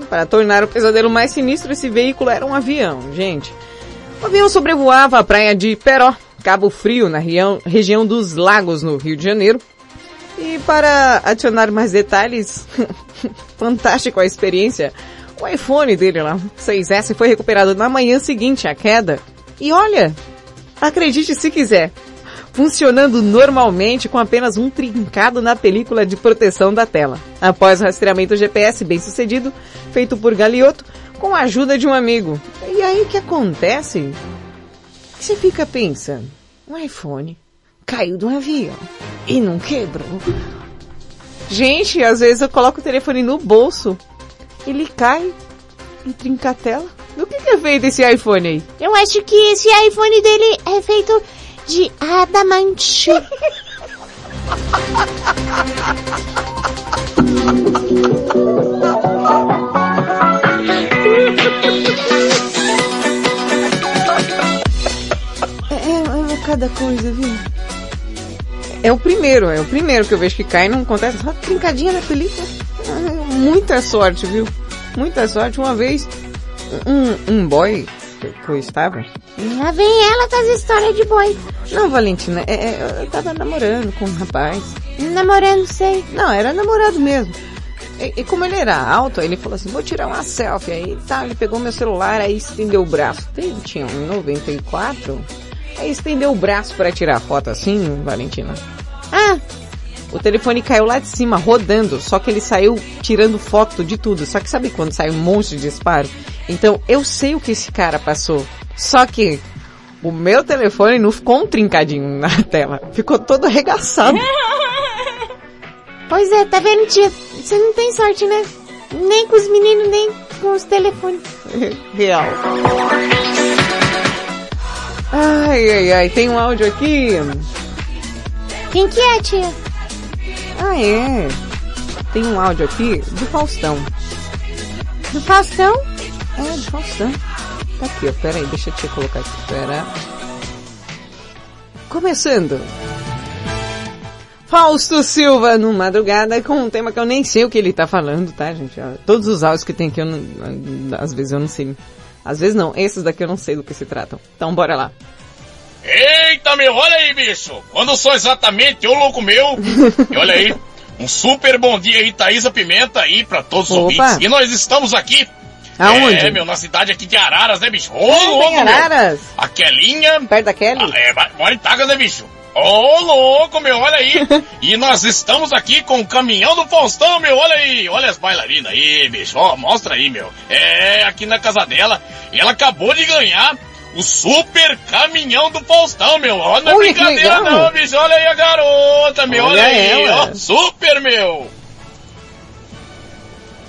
para tornar o pesadelo mais sinistro, esse veículo era um avião, gente. O avião sobrevoava a praia de Peró, Cabo Frio, na região dos Lagos, no Rio de Janeiro. E para adicionar mais detalhes, <laughs> fantástico a experiência, o iPhone dele lá, 6S, foi recuperado na manhã seguinte à queda. E olha, acredite se quiser, funcionando normalmente com apenas um trincado na película de proteção da tela. Após o rastreamento GPS bem sucedido, feito por Galiotto, com a ajuda de um amigo. E aí que acontece? Você fica pensando, um iPhone caiu de um avião e não quebrou. Gente, às vezes eu coloco o telefone no bolso, ele cai e trinca a tela. Do que, que é feito esse iPhone aí? Eu acho que esse iPhone dele é feito de adamante. É, é, é cada coisa, viu? É o primeiro, é o primeiro que eu vejo que cai e não acontece. Só trincadinha na película. Muita sorte, viu? Muita sorte. Uma vez, um, um boy que eu estava. Lá vem ela com as histórias de boy. Não, Valentina, é, é, eu tava namorando com um rapaz. Namorando, sei. Não, era namorado mesmo. E, e como ele era alto, ele falou assim, vou tirar uma selfie. Aí tá, ele pegou meu celular, aí estendeu o braço. Ele tinha um 94. Aí estendeu o braço para tirar a foto assim, Valentina. Ah! O telefone caiu lá de cima, rodando, só que ele saiu tirando foto de tudo. Só que sabe quando sai um monte de disparo? Então, eu sei o que esse cara passou. Só que o meu telefone não ficou um trincadinho na <laughs> tela. Ficou todo arregaçado. <laughs> Pois é, tá vendo, tia? Você não tem sorte, né? Nem com os meninos, nem com os telefones. <laughs> Real. Ai, ai, ai, tem um áudio aqui. Quem que é, tia? Ah, é. Tem um áudio aqui do Faustão. Do Faustão? É, do Faustão. Tá aqui, ó. Pera aí, deixa eu te colocar aqui. Pera. Começando. Fausto Silva no madrugada com um tema que eu nem sei o que ele tá falando, tá, gente? Ó, Todos os áudios que tem aqui, eu não, às vezes eu não sei. Às vezes não, esses daqui eu não sei do que se tratam. Então bora lá. Eita, meu, olha aí, bicho. Quando sou exatamente, ô louco meu. <laughs> E olha aí, um super bom dia aí, Thaisa Pimenta aí pra todos os Opa. ouvintes. E nós estamos aqui. Aonde? É, meu, na cidade aqui de Araras, né, bicho? Ô, É, louco, tem meu. Araras? A Kelinha. Perto da Kelly? Ah, é, mora em Tagas, né, bicho? Ô, louco, meu, olha aí. e nós estamos aqui com o caminhão do Faustão, meu, olha aí. Olha as bailarinas aí, bicho. Ó, mostra aí, meu. É, aqui na casa dela. E ela acabou de ganhar o super caminhão do Faustão, meu. Ó, não é Ui, que brincadeira não, bicho. Olha aí a garota, meu. Olha, Olha aí, ela. ó. Super, meu.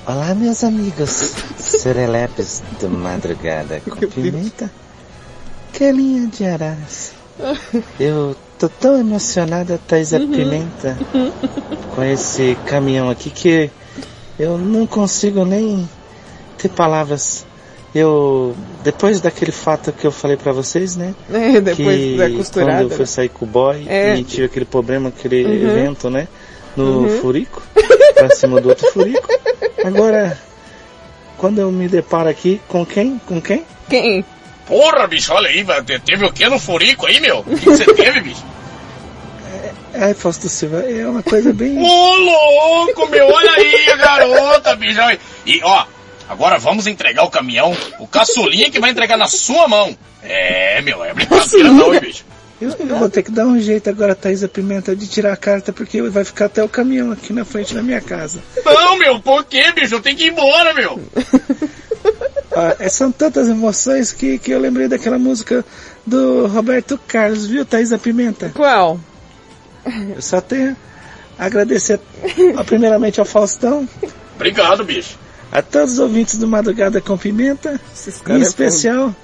Olá, meus amigos serelepes de madrugada <laughs> com pimenta. Kelinha de Araras. Eu tô tão emocionada, Thaisa Pimenta, <laughs> com esse caminhão aqui que eu não consigo nem ter palavras. Eu, depois daquele fato que eu falei pra vocês, né? É, depois que da costurada, Quando eu né? fui sair com o boy É. e tive aquele problema, aquele Uhum. evento, né? No Uhum. furico, <laughs> pra cima do outro furico. Agora, quando eu me deparo aqui, com quem? Com quem? Quem? Porra, bicho, olha aí, Teve o que no furico aí, meu? O que você <laughs> teve, bicho? Ai, Fausto Silva, é uma coisa bem... Ô, louco, meu, olha aí, a garota, bicho. E, ó, agora vamos entregar o caminhão, o caçulinha que vai entregar na sua mão. É, meu, é brincadeira não, hein, bicho. Eu, eu vou ter que dar um jeito agora, Thaisa Pimenta, de tirar a carta, porque vai ficar até o caminhão aqui na frente da minha casa. Não, meu, por quê, bicho? Eu tenho que ir embora, meu. <laughs> Ah, é, são tantas emoções que, que eu lembrei daquela música do Roberto Carlos, viu, Thaisa Pimenta? Qual? Eu só tenho a agradecer primeiramente ao Faustão, Obrigado, bicho. a todos os ouvintes do Madrugada com Pimenta, em é especial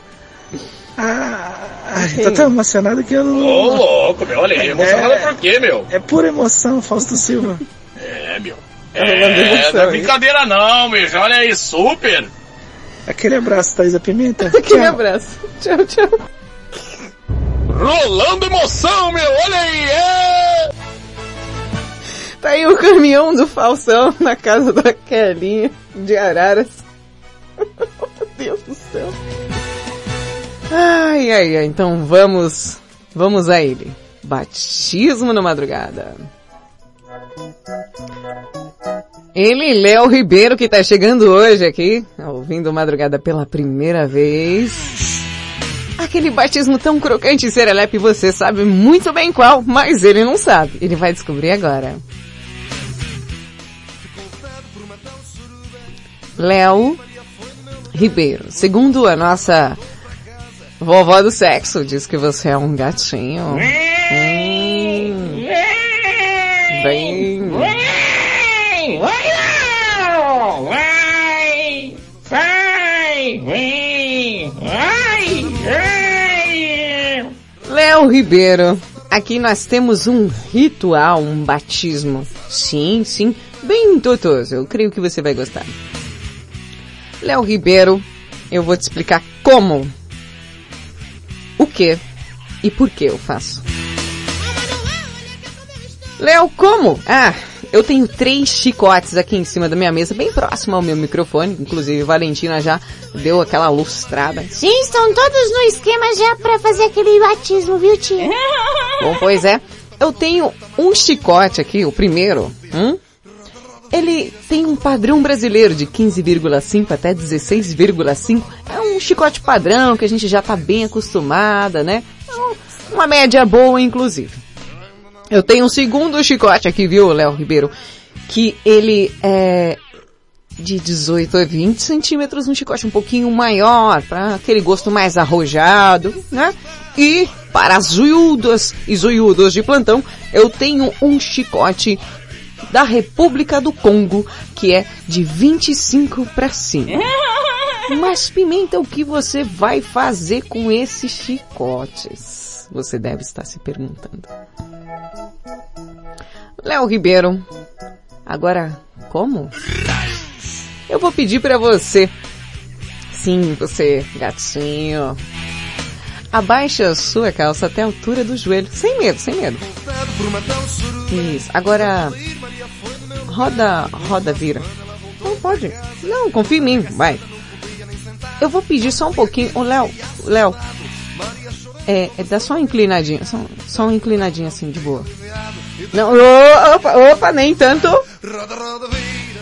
a... Ai, tô tão emocionado que eu não... Ô, louco, meu, olha aí. Emocionado É. por quê, meu? É pura emoção, Fausto Silva. É, meu. Mandou É, emoção, não é hein? brincadeira não, bicho. Olha aí, super. Aquele abraço, Thaisa Pimenta. <laughs> Aquele abraço. Tchau, tchau. Rolando emoção, meu, olha aí, é! Tá aí o caminhão do Falsão na casa da Kelinha de Araras. Meu Deus do céu. Ai, ai, ai. Então vamos, vamos a ele. Batismo na madrugada. Ele, Léo Ribeiro, que tá chegando hoje aqui, ouvindo Madrugada pela primeira vez. Aquele batismo tão crocante e serelepe, você sabe muito bem qual, mas ele não sabe. Ele vai descobrir agora. Léo Ribeiro. Segundo a nossa vovó do sexo, diz que você é um gatinho. Hum, bem... Léo Ribeiro, aqui nós temos um ritual, um batismo. Sim, sim, bem totoso. Eu creio que você vai gostar. Léo Ribeiro, eu vou te explicar como, o que e por que eu faço. Léo, como? Ah, eu tenho três chicotes aqui em cima da minha mesa, bem próximo ao meu microfone. Inclusive, Valentina já deu aquela lustrada. Sim, estão todos no esquema já pra fazer aquele batismo, viu, tia? <laughs> Bom, pois é. Eu tenho um chicote aqui, o primeiro. Hum? Ele tem um padrão brasileiro de 15,5 até 16,5. É um chicote padrão que a gente já tá bem acostumada, né? É um- Uma média boa, inclusive. Eu tenho um segundo chicote aqui, viu, Léo Ribeiro? Que ele é de 18 a 20 centímetros, um chicote um pouquinho maior, para aquele gosto mais arrojado, né? E para as zoiudas e zoiudos de plantão, eu tenho um chicote da República do Congo, que é de 25 para cima. <laughs> Mas Pimenta, o que você vai fazer com esses chicotes? Você deve estar se perguntando. Léo Ribeiro, agora como? Eu vou pedir para você. Sim, você, gatinho. Abaixa a sua calça até a altura do joelho. Sem medo, sem medo. Isso. Agora, roda, roda, vira. Não pode. Não, confia em mim, vai. Eu vou pedir só um pouquinho. Ô, Léo, Léo. É, é, dá só uma inclinadinha, só, só uma inclinadinha assim, de boa. Não, opa, opa, nem tanto.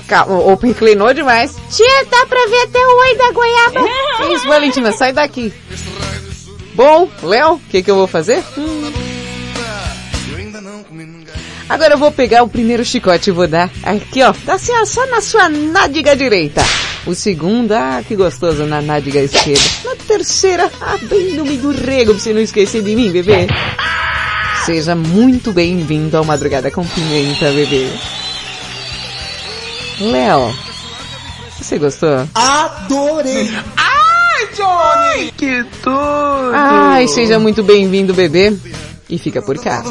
Calma, opa, inclinou demais. Tia, dá pra ver até o oi da goiaba. Que isso, Valentina, sai daqui. Bom, Léo, o que que eu vou fazer? Hum. Agora eu vou pegar o primeiro chicote e vou dar aqui, ó. Dá assim, ó, só na sua nádega direita. O segundo, ah, que gostoso, na nádega esquerda. Na terceira, <laughs> ah, bem no meio do rego, pra você não esquecer de mim, bebê. Seja muito bem-vindo ao Madrugada com Pimenta, bebê. Léo, você gostou? Adorei! Ai, Johnny! Que tudo! Ai, seja muito bem-vindo, bebê. E fica por cá.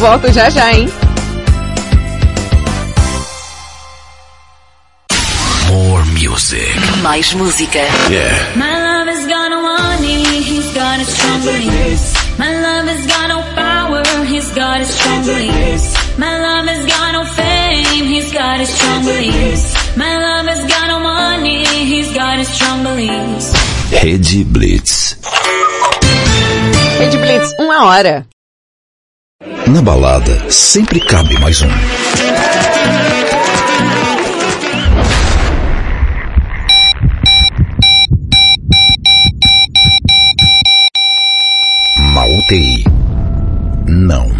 Volto já já, hein? More music. Mais música. Yeah. My love is gonna want it, he's got his strong beliefs. My love has got no power, he's got his strong beliefs. My love has got no fame, he's got his strong beliefs. My love has got no money, he's got his strong beliefs. Rede Blitz. Rede Blitz, uma hora. Na balada, sempre cabe mais um. Na UTI. Não.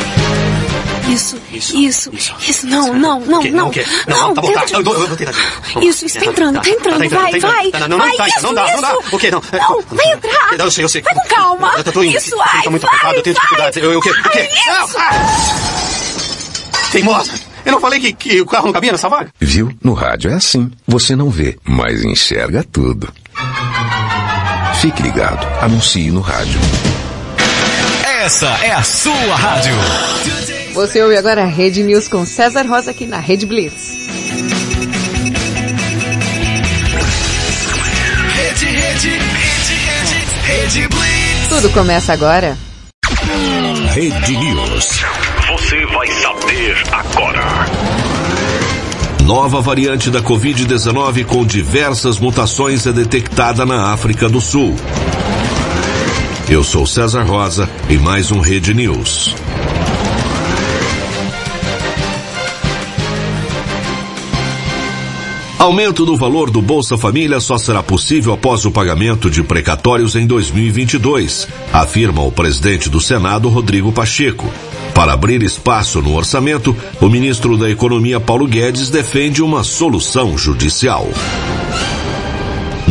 Isso, isso, isso, não, não, não, não. o quê? Não, não, tá bom, tá. Eu vou- tentar Isso, isso, tá entrando, tá entrando, tá vai, tá vai. Não, não, tá, isso, não dá, não dá. isso. O quê? Não, Não, vai entrar. Eu sei, eu sei. Vai com calma. Eu tô indo. Isso, tô muito vai, apertado, eu tenho vai. dificuldades. Eu, o quê? O quê? Vai, Não, isso. Teimosa! Eu não falei que, que o carro não cabia nessa vaga? Viu? No rádio é assim. Você não vê, mas enxerga tudo. Fique ligado. Anuncie no rádio. Essa é a sua rádio. Você ouve agora a Rede News com César Rosa aqui na Rede Blitz. Rede, rede, rede, rede, rede Blitz. Tudo começa agora. Rede News. Você vai saber agora. Nova variante da Covid-19 com diversas mutações é detectada na África do Sul. Eu sou César Rosa em mais um Rede News. Aumento do valor do Bolsa Família só será possível após o pagamento de precatórios em 2022, afirma o presidente do Senado, Rodrigo Pacheco. Para abrir espaço no orçamento, o ministro da Economia, Paulo Guedes, defende uma solução judicial.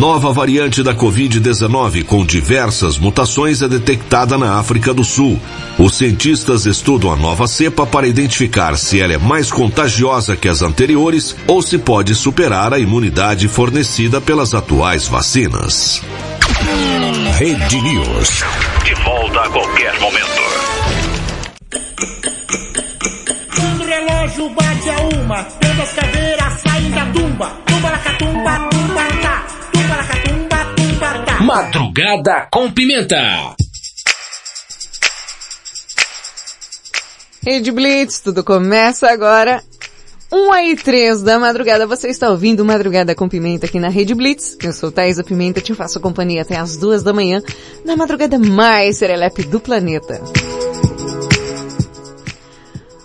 Nova variante da Covid-19 com diversas mutações é detectada na África do Sul. Os cientistas estudam a nova cepa para identificar se ela é mais contagiosa que as anteriores ou se pode superar a imunidade fornecida pelas atuais vacinas. Rede News. De volta a qualquer momento. Quando o relógio bate a uma, todas as caveiras saem da tumba. Tumba lacatumba, Madrugada com pimenta. Rede Blitz, tudo começa agora. 1 e 3 da madrugada, você está ouvindo Madrugada com Pimenta aqui na Rede Blitz. Eu sou Thaisa Pimenta, te faço companhia até as duas da manhã, na madrugada mais serelepe do planeta.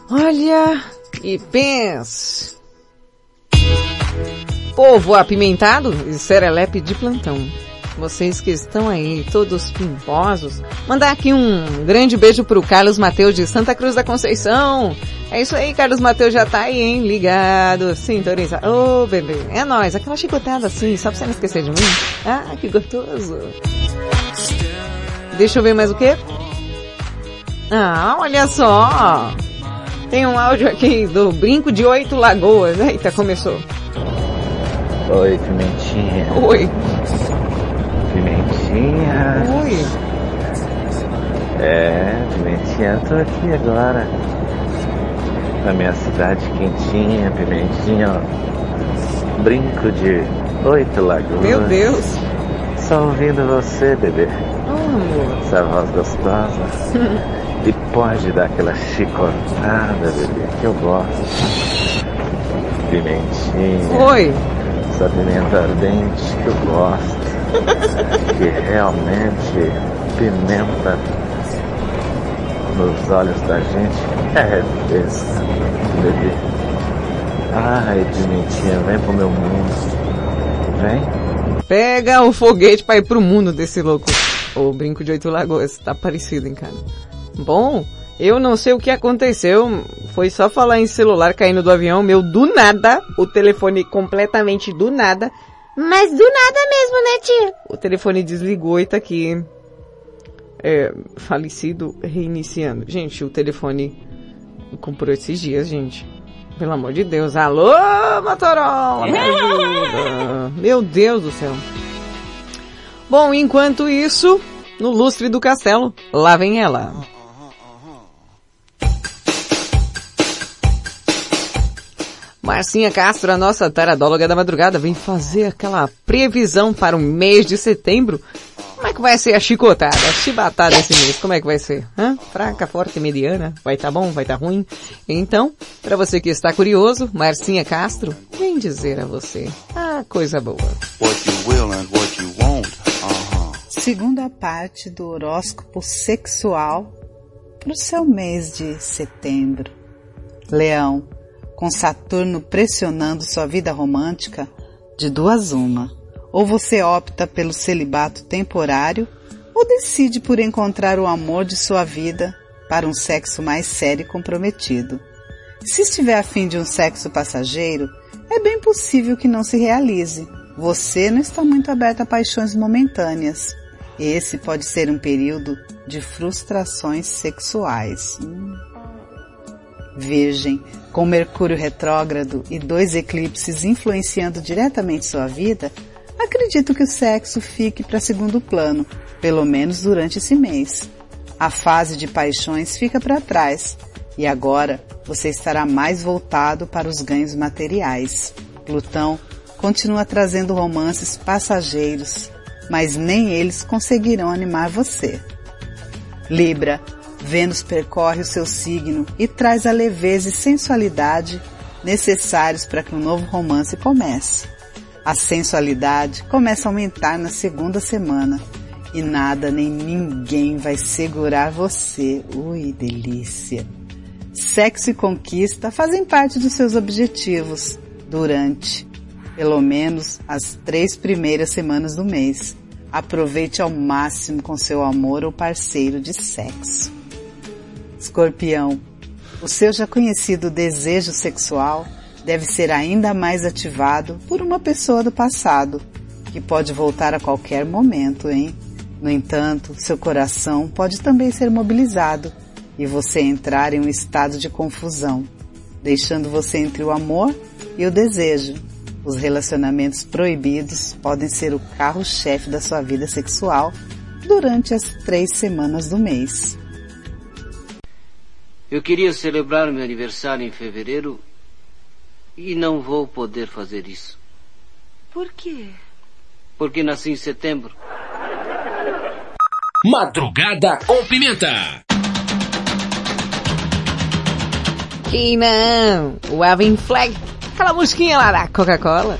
Olha e pense. Povo apimentado e serelepe de plantão. Vocês que estão aí, todos pimposos, mandar aqui um grande beijo pro Carlos Mateus de Santa Cruz da Conceição. É isso aí, Carlos Mateus já tá aí, hein? Ligado, sintonizado. Ô, oh, bebê, é nóis. Aquela chicotada assim, só pra você não esquecer de mim. Ah, que gostoso. Deixa eu ver mais o quê? Ah, olha só. Tem um áudio aqui do Brinco de Oito Lagoas. Eita, começou. Oi, Pimentinha. Oi. Oi. É, Pimentinha, tô aqui agora. Na minha cidade quentinha, Pimentinha, ó. Brinco de oito lagoas. Meu Deus. Só ouvindo você, bebê. Oh, amor. Essa voz gostosa. e pode dar aquela chicotada, bebê, que eu gosto. Pimentinha. Oi. Essa pimenta ardente que eu gosto. Que realmente pimenta nos olhos da gente é besta, bebê. Ai, pimentinha, vem pro meu mundo. Vem. Pega o foguete pra ir pro mundo desse louco. O Brinco de Oito Lagoas. Tá parecido, hein, cara? Bom, eu não sei o que aconteceu. Foi só falar em celular caindo do avião. Meu, do nada. O telefone completamente do nada. Mas do nada mesmo, né, tia? O telefone desligou e tá aqui. é, falecido reiniciando. Gente, o telefone comprou esses dias, gente. Pelo amor de Deus. Alô, Motorola, me ajuda. Meu Deus do céu. Bom, enquanto isso, no lustre do castelo, lá vem ela. Marcinha Castro, a nossa taradóloga da madrugada, vem fazer aquela previsão para o mês de setembro. Como é que vai ser a chicotada, a chibatada esse mês? Como é que vai ser? Hã? Fraca, forte, mediana? Vai tá bom? Vai tá ruim? Então, para você que está curioso, Marcinha Castro vem dizer a você a coisa boa. What you will and what you won't. Uh-huh. Segunda parte do horóscopo sexual para o seu mês de setembro. Leão, com Saturno pressionando sua vida romântica, de duas uma. Ou você opta pelo celibato temporário, ou decide por encontrar o amor de sua vida para um sexo mais sério e comprometido. Se estiver afim de um sexo passageiro, é bem possível que não se realize. Você não está muito aberto a paixões momentâneas. Esse pode ser um período de frustrações sexuais. Hum. Virgem, com Mercúrio retrógrado e dois eclipses influenciando diretamente sua vida, acredito que o sexo fique para segundo plano, pelo menos durante esse mês. A fase de paixões fica para trás e agora você estará mais voltado para os ganhos materiais. Plutão continua trazendo romances passageiros, mas nem eles conseguirão animar você. Libra, Vênus percorre o seu signo e traz a leveza e sensualidade necessários para que um novo romance comece. A sensualidade começa a aumentar na segunda semana e nada nem ninguém vai segurar você. Ui, delícia! Sexo e conquista fazem parte dos seus objetivos durante, pelo menos, as três primeiras semanas do mês. Aproveite ao máximo com seu amor ou parceiro de sexo. Escorpião, o seu já conhecido desejo sexual deve ser ainda mais ativado por uma pessoa do passado, que pode voltar a qualquer momento, hein? No entanto, seu coração pode também ser mobilizado e você entrar em um estado de confusão, deixando você entre o amor e o desejo. Os relacionamentos proibidos podem ser o carro-chefe da sua vida sexual durante as três semanas do mês. Eu queria celebrar meu aniversário em fevereiro e não vou poder fazer isso. Por quê? Porque nasci em setembro. Madrugada com Pimenta. Que não! O Avin Flag, aquela musiquinha lá da Coca-Cola.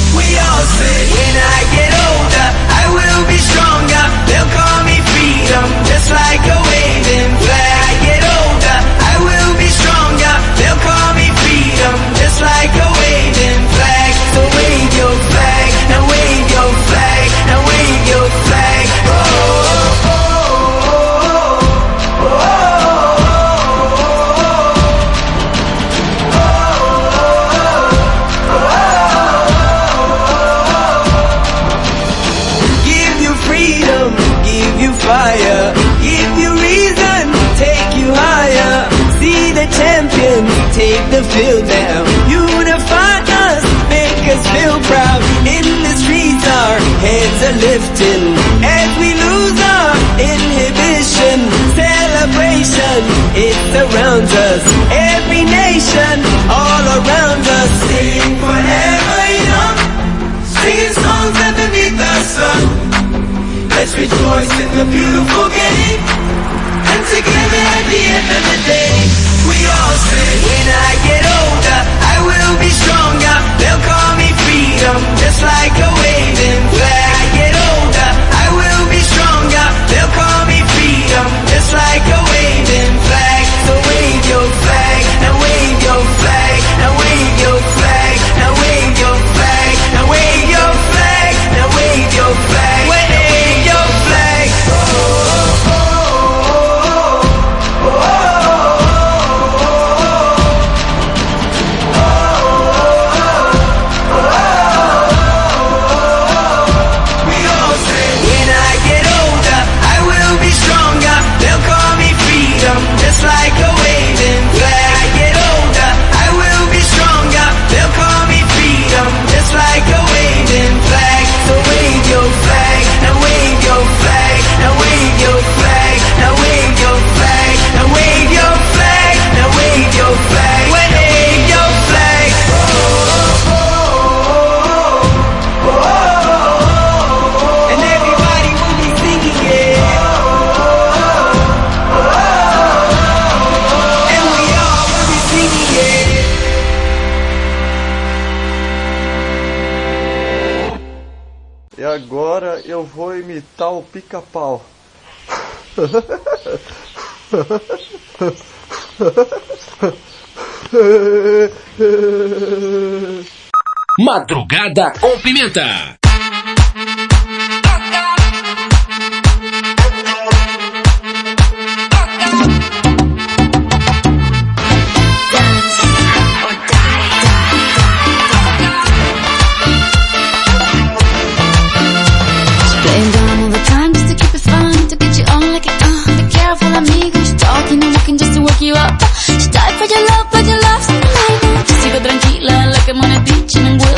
we all say, when I get older, I will be stronger. They'll call me freedom, just like a waving flag. I get older, I will be stronger. They'll call me freedom, just like a waving flag. So wave your fire, give you reason, take you higher. See the champions take the field now. Unify us, make us feel proud. In the streets, our heads are lifting as we lose our inhibition. Celebration, it surrounds us. Every nation, all around us. Sing forever Let's rejoice in the beautiful game. And together at the end of the day We all say When I get older I will be stronger. They'll call me freedom Just like a waving flag pica-pau. Madrugada com pimenta. watching and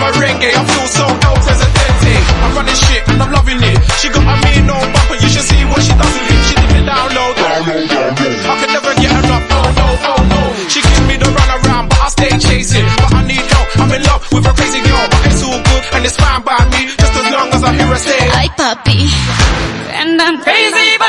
my ring, yeah, I feel so El Presidente. I'm running shit and I'm loving it. She got a mean no bumper, you should see what she does with it. She did it down low, I could never get enough, Oh no, oh no. She gives me the runaround, but I stay chasing. But I need help, I'm in love with a crazy girl. But it's all good and it's fine by me, just as long as I hear her say, Hi, puppy. And I'm crazy.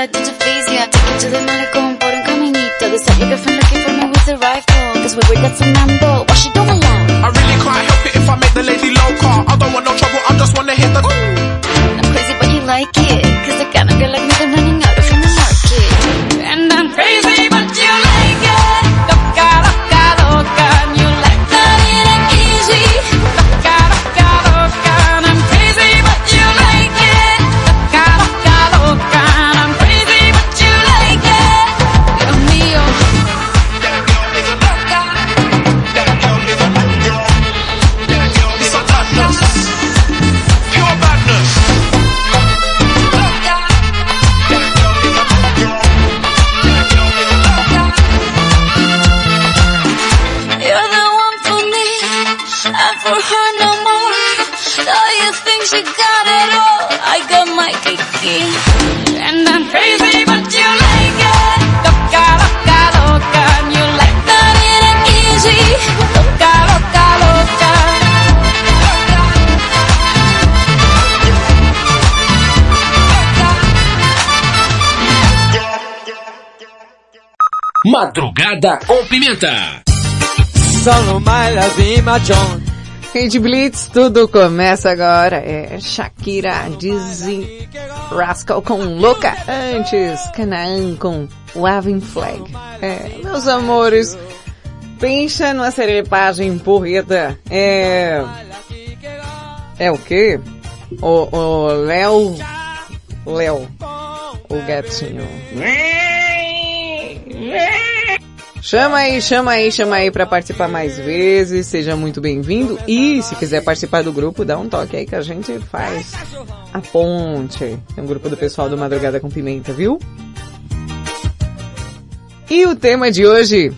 I did your face, yeah Take it to the malecón por un caminito. De esa vieja friend que fue me with the rifle Cause we were some on Madrugada com Pimenta. Rede Blitz, tudo começa agora. É Shakira, Dizzy, Rascal com Louca antes, Canaan com Waving Flag. É, meus amores, pensa numa serepagem porreta. É... É o quê? O Léo... Léo. O gatinho. Né? Chama aí, chama aí, chama aí para participar mais vezes. Seja muito bem-vindo. E se quiser participar do grupo, dá um toque aí que a gente faz a ponte. É um grupo do pessoal do Madrugada com Pimenta, viu? E o tema de hoje?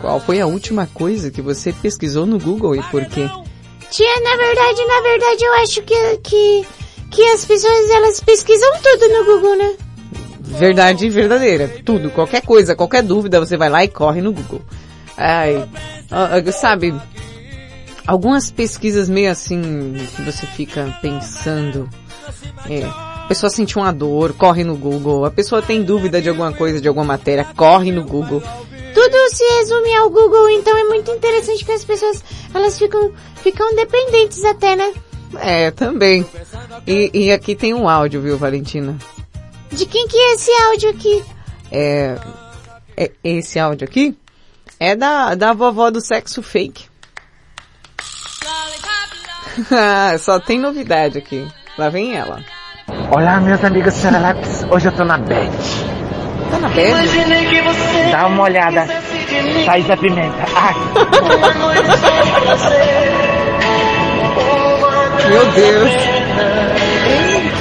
Qual foi a última coisa que você pesquisou no Google e por quê? Tia, na verdade, na verdade, eu acho que, que, que as pessoas, elas pesquisam tudo no Google, né? Verdade verdadeira. Tudo, qualquer coisa, qualquer dúvida, você vai lá e corre no Google. Ai, sabe, algumas pesquisas meio assim, que você fica pensando, é, a pessoa sentiu uma dor, corre no Google. A pessoa tem dúvida de alguma coisa, de alguma matéria, corre no Google. Tudo se resume ao Google, então é muito interessante que as pessoas, elas ficam, ficam dependentes até, né? É, também. E, e aqui tem um áudio, viu, Valentina? De quem que é esse áudio aqui? É, é esse áudio aqui é da, da vovó do sexo fake. <laughs> Só tem novidade aqui. Lá vem ela. Olá, meus amigos Sereleps. Hoje eu tô na bed. Tá na bed? Dá uma olhada. Thaís da Pimenta. Ai. Meu Deus.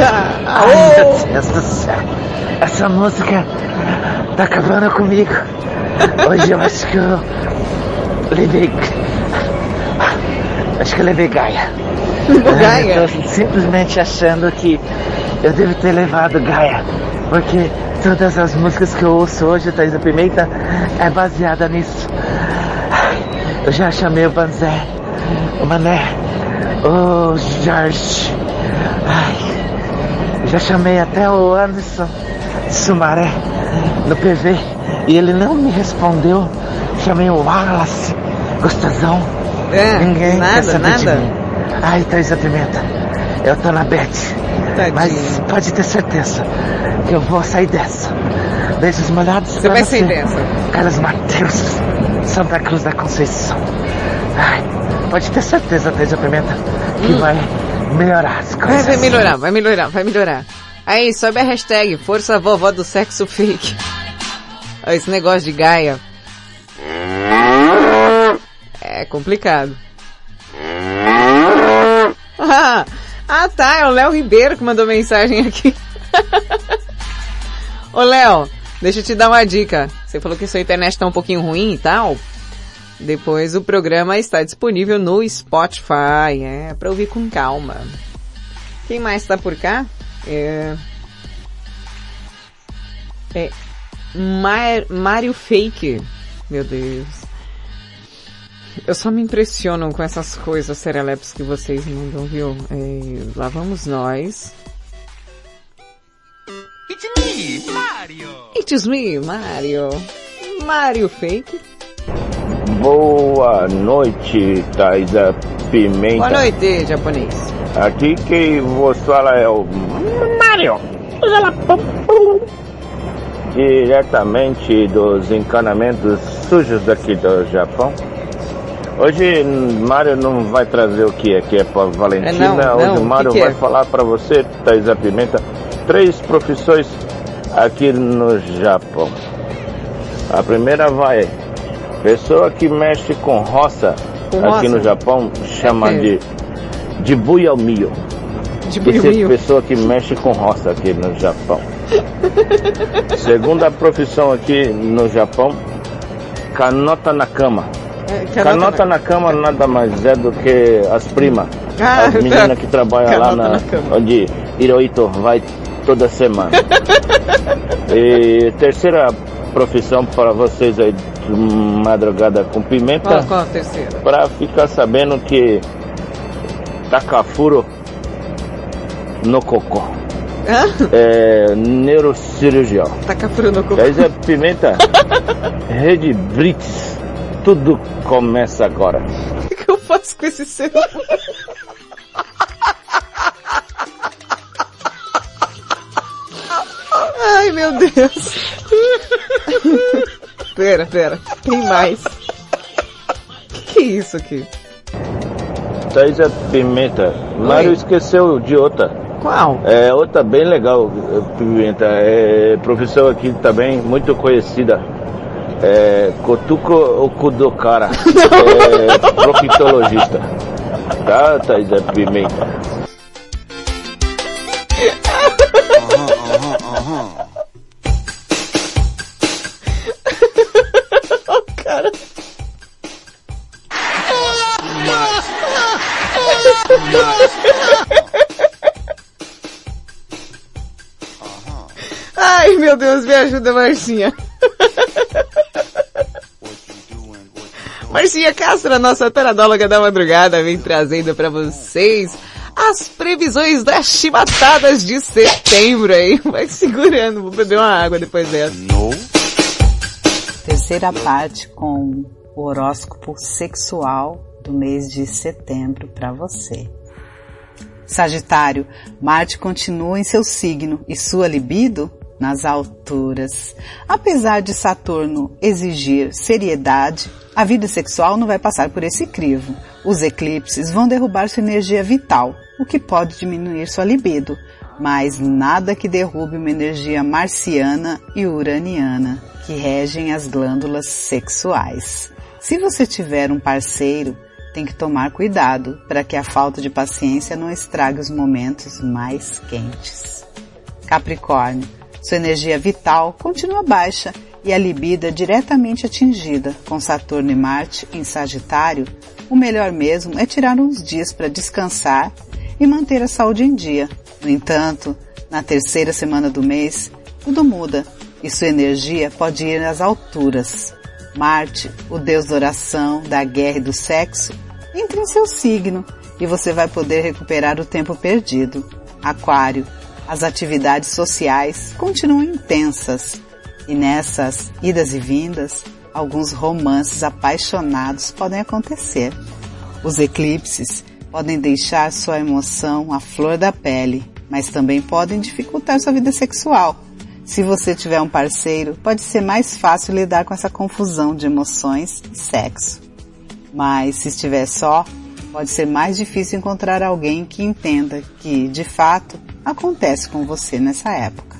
Ai, meu Deus do céu. Essa música tá acabando comigo. Hoje eu acho que eu levei... Acho que eu levei Gaia. Gaia? Eu tô simplesmente achando que eu devo ter levado Gaia. Porque todas as músicas que eu ouço hoje, Thaís da Pimenta, é baseada nisso. Eu já chamei o Banzé, o Mané, o Jorge. Ai, já chamei até o Anderson de Sumaré no PV e ele não me respondeu. Chamei o Wallace, gostosão. É, Ninguém nada, quer saber de nada? mim. Ai, Thaís da Pimenta, eu tô na bet. Mas pode ter certeza que eu vou sair dessa. Beijos molhados Você vai sair dessa. Carlos Mateus, Santa Cruz da Conceição. Ai, pode ter certeza, Thaís da Pimenta, que vai melhorar as Vai, coisas. vai melhorar, vai melhorar, vai melhorar. Aí, sobe a hashtag Força Vovó do Sexo Fake. Esse negócio de Gaia. É complicado. Ah, ah, tá, é o Léo Ribeiro que mandou mensagem aqui. <laughs> Ô Léo, deixa eu te dar uma dica. Você falou que sua internet tá um pouquinho ruim e tal. Depois o programa está disponível no Spotify, é, pra ouvir com calma. Quem mais tá por cá? É... É... Mar... Mario Fake. Meu Deus. Eu só me impressiono com essas coisas sereleps que vocês mandam, viu? É... Lá vamos nós. It's me, Mario. It's me, Mario. Mario Fake. Boa noite, Thaisa Pimenta. Boa noite, japonês. Aqui quem vos fala é o Mario. Diretamente dos encanamentos sujos daqui do Japão. Hoje Mário não vai trazer o que aqui é para Valentina. É, não, não, Hoje o Mário vai é? falar para você, Thaisa Pimenta, três profissões aqui no Japão. A primeira vai pessoa que mexe com roça Com aqui roça? no Japão chama É. de de. De Que é pessoa que mexe com roça aqui no Japão. <laughs> Segunda profissão aqui no Japão, canota na cama. É, Canota, na cama nada mais é do que as primas. Ah, as <laughs> meninas que trabalham lá canota na, na onde Hirohito vai toda semana. <laughs> e terceira profissão para vocês aí madrugada com pimenta. Qual, qual a terceira? Para ficar sabendo que Takafuro no cocô. Hã? É neurocirurgião. Takafuro no cocô. Daí é pimenta. <laughs> Rede Brits. Tudo começa agora. O que eu faço com esse ser? Ai, meu Deus. <laughs> Pera, pera. Tem mais. Que que é isso aqui? Thaisa Pimenta. Mário esqueceu de outra. Qual? É outra bem legal, Pimenta. É professor aqui também, muito conhecida. É Kotuko Okudokara. <laughs> É proctologista. Tá, Thaisa Pimenta? Ai, meu Deus, me ajuda, Marcinha. Marcinha Castro, a nossa teradóloga da madrugada, vem trazendo para vocês as previsões das chibatadas de setembro aí. Vai segurando, vou beber uma água depois dessa. Terceira parte com o horóscopo sexual do mês de setembro para você. Sagitário, Marte continua em seu signo e sua libido nas alturas. Apesar de Saturno exigir seriedade, a vida sexual não vai passar por esse crivo. Os eclipses vão derrubar sua energia vital, o que pode diminuir sua libido, mas nada que derrube uma energia marciana e uraniana, que regem as glândulas sexuais. Se você tiver um parceiro, tem que tomar cuidado para que a falta de paciência não estrague os momentos mais quentes. Capricórnio, sua energia vital continua baixa e a libido é diretamente atingida. Com Saturno e Marte em Sagitário, o melhor mesmo é tirar uns dias para descansar e manter a saúde em dia. No entanto, na terceira semana do mês, tudo muda e sua energia pode ir às alturas. Marte, o deus da oração, da guerra e do sexo, entra em seu signo e você vai poder recuperar o tempo perdido. Aquário, as atividades sociais continuam intensas e nessas idas e vindas, alguns romances apaixonados podem acontecer. Os eclipses podem deixar sua emoção à flor da pele, mas também podem dificultar sua vida sexual. Se você tiver um parceiro, pode ser mais fácil lidar com essa confusão de emoções e sexo. Mas se estiver só, pode ser mais difícil encontrar alguém que entenda que, de fato, acontece com você nessa época.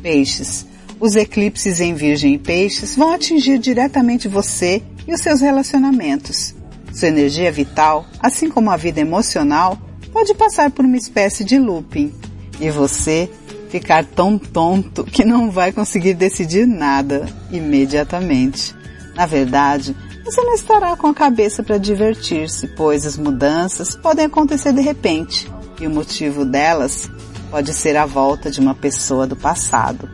Peixes. Os eclipses em Virgem e Peixes vão atingir diretamente você e os seus relacionamentos. Sua energia vital, assim como a vida emocional, pode passar por uma espécie de looping e você ficar tão tonto que não vai conseguir decidir nada imediatamente. Na verdade, você não estará com a cabeça para divertir-se, pois as mudanças podem acontecer de repente e o motivo delas pode ser a volta de uma pessoa do passado.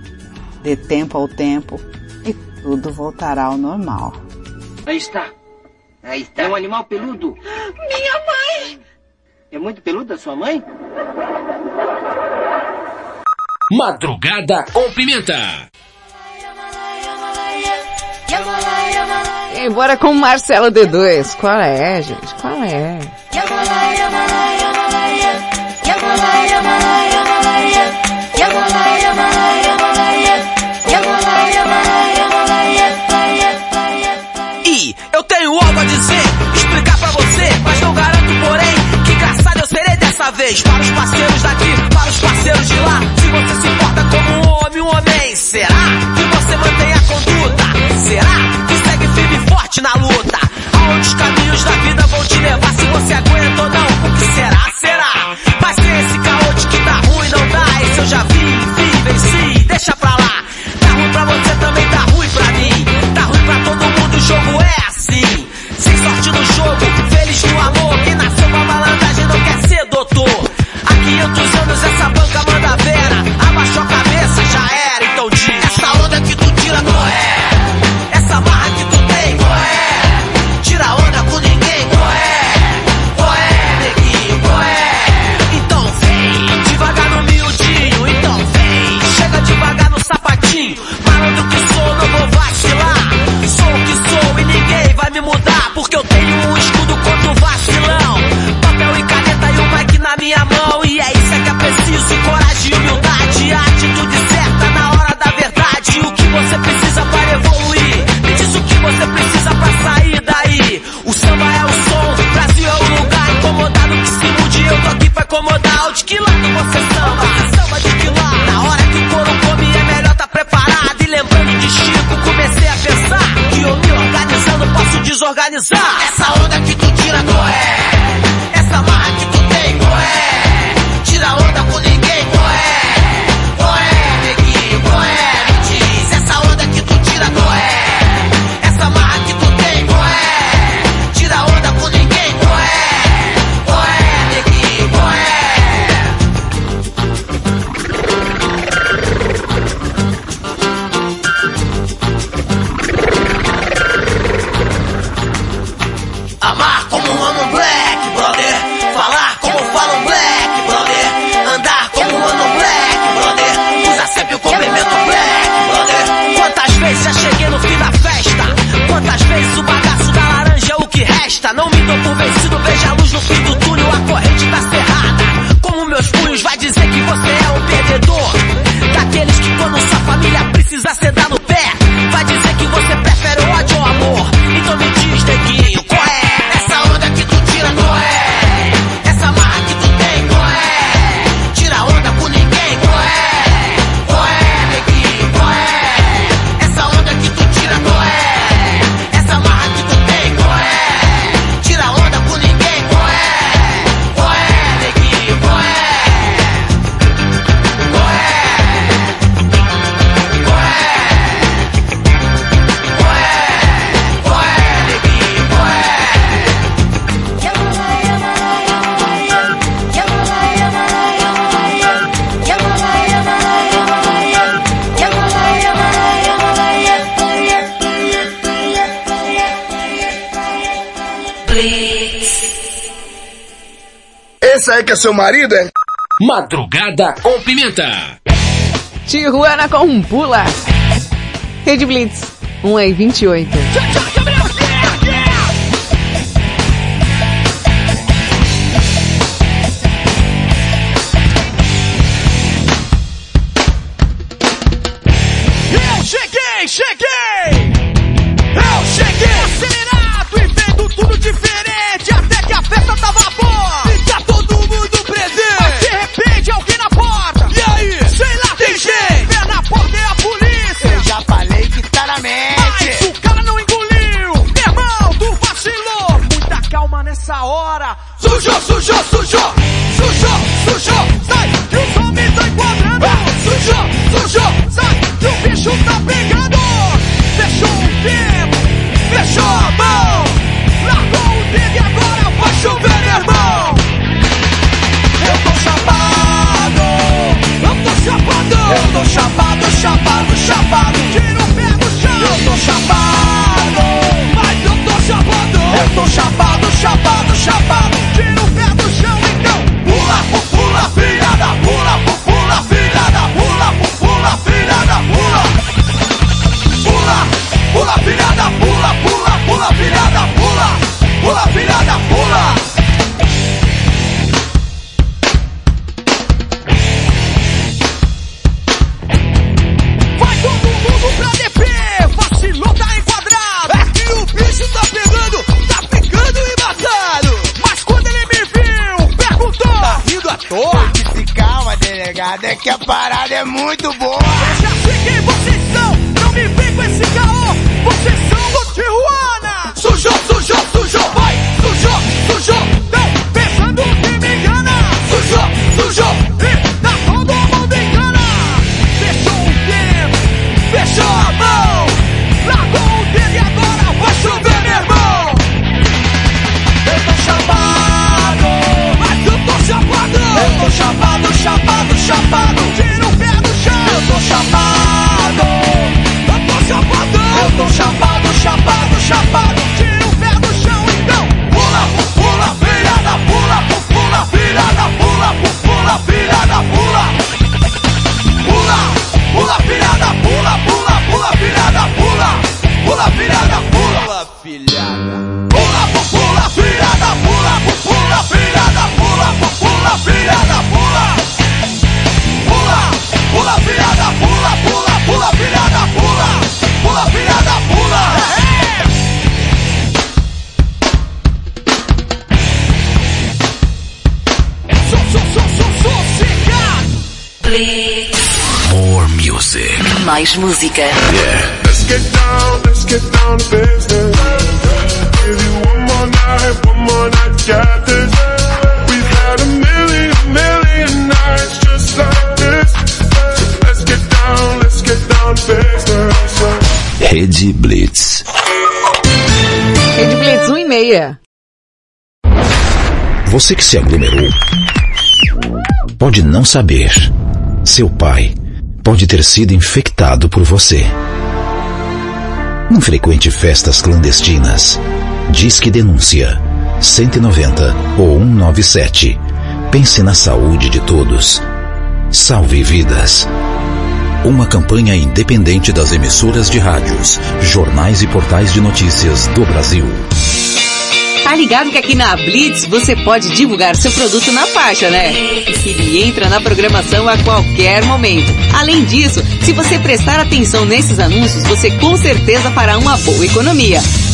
Dê tempo ao tempo e tudo voltará ao normal. Aí está. Aí está. É um animal peludo. Minha mãe! É muito peludo a sua mãe? Madrugada com Pimenta. Embora com Marcelo D2. Qual é, gente? Qual é? vez. Para os parceiros daqui, para os parceiros de lá. Se você se importa como um homem, um homem, será que você mantém a conduta? Será que segue firme e forte na luta? Aonde os caminhos da vida vão te levar? Se você aguenta ou não, o que será? Será? Vai ser esse caminho. acomodar. O de que lado você samba? Você samba de que lado? Na hora que o couro come é melhor tá preparado. E lembrando de Chico, comecei a pensar que eu me organizando posso desorganizar. É seu marido, é? Madrugada com Pimenta. Tijuana com um pula. Rede Blitz, 1 e 28. Mais música. Yeah. Let's get down, let's get down to business. We've a million, million nights just like this. Let's get down, let's get down. Rede Blitz. Rede Blitz 1 e meia. Você que se aglomerou pode não saber. Seu pai pode ter sido infectado por você. Não frequente festas clandestinas Disque Denúncia 190 ou 197. Pense na saúde de todos. Salve vidas. Uma campanha independente das emissoras de rádios, jornais e portais de notícias do Brasil. Tá ligado que aqui na Blitz você pode divulgar seu produto na faixa, né? Ele entra na programação a qualquer momento. Além disso, se você prestar atenção nesses anúncios, você com certeza fará uma boa economia.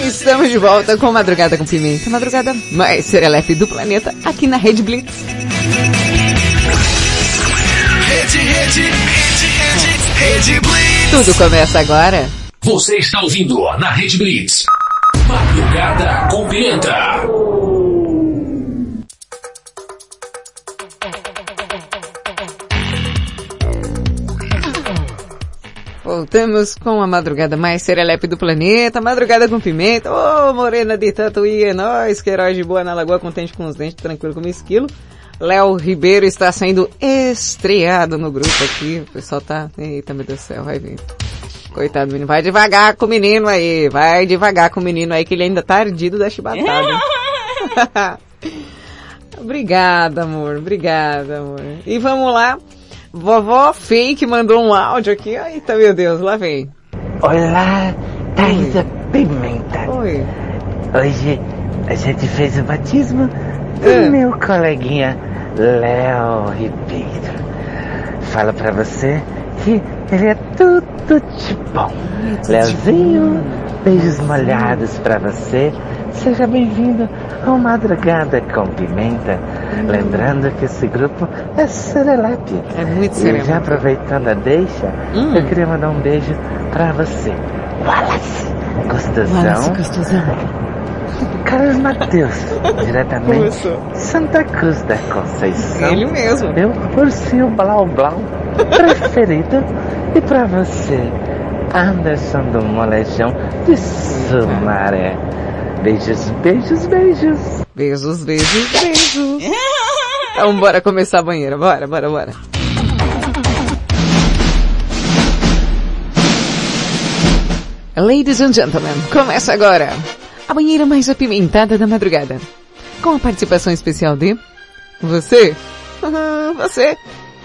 Estamos de volta com Madrugada com Pimenta, madrugada mais serelepe do planeta, aqui na Rede Blitz. Rede, rede, rede, rede, rede Blitz. Tudo começa agora. Você está ouvindo na Rede Blitz. Madrugada com Pimenta. Voltamos com a madrugada mais serelepe do planeta, madrugada com pimenta. Ô, oh, morena de Tatuí, é nóis, que herói de boa na lagoa, contente com os dentes, tranquilo como esquilo. Léo Ribeiro está sendo estreado no grupo aqui. O pessoal tá, eita meu Deus do céu, vai vir. Coitado do menino, vai devagar com o menino aí, vai devagar com o menino aí que ele ainda tá ardido da chibatada. <laughs> <laughs> obrigada, amor, obrigada, amor. E vamos lá. Vovó Fake mandou um áudio aqui. Eita, meu Deus, lá vem. Olá, Thaisa Pimenta. Oi. Hoje a gente fez o batismo do É. meu coleguinha Léo Ribeiro. Falo pra você que ele é tudo de bom. Léozinho, beijos molhados pra você. Seja bem-vindo ao Madrugada com Pimenta. Lembrando que esse grupo é Serelepe. É muito E serelepe. já aproveitando a deixa, Hum. eu queria mandar um beijo pra você. Wallace, gostosão. Wallace, gostosão. <laughs> Carlos Mateus, <laughs> diretamente Começou. Santa Cruz da Conceição. Ele mesmo. Meu ursinho blau blau <laughs> preferido. E pra você, Anderson do Molejão de Sumaré. Beijos, beijos, beijos. Beijos, beijos, beijos. <laughs> Então bora começar a banheira, bora, bora, bora. Ladies and gentlemen, começa agora a banheira mais apimentada da madrugada. Com a participação especial de você, <laughs> você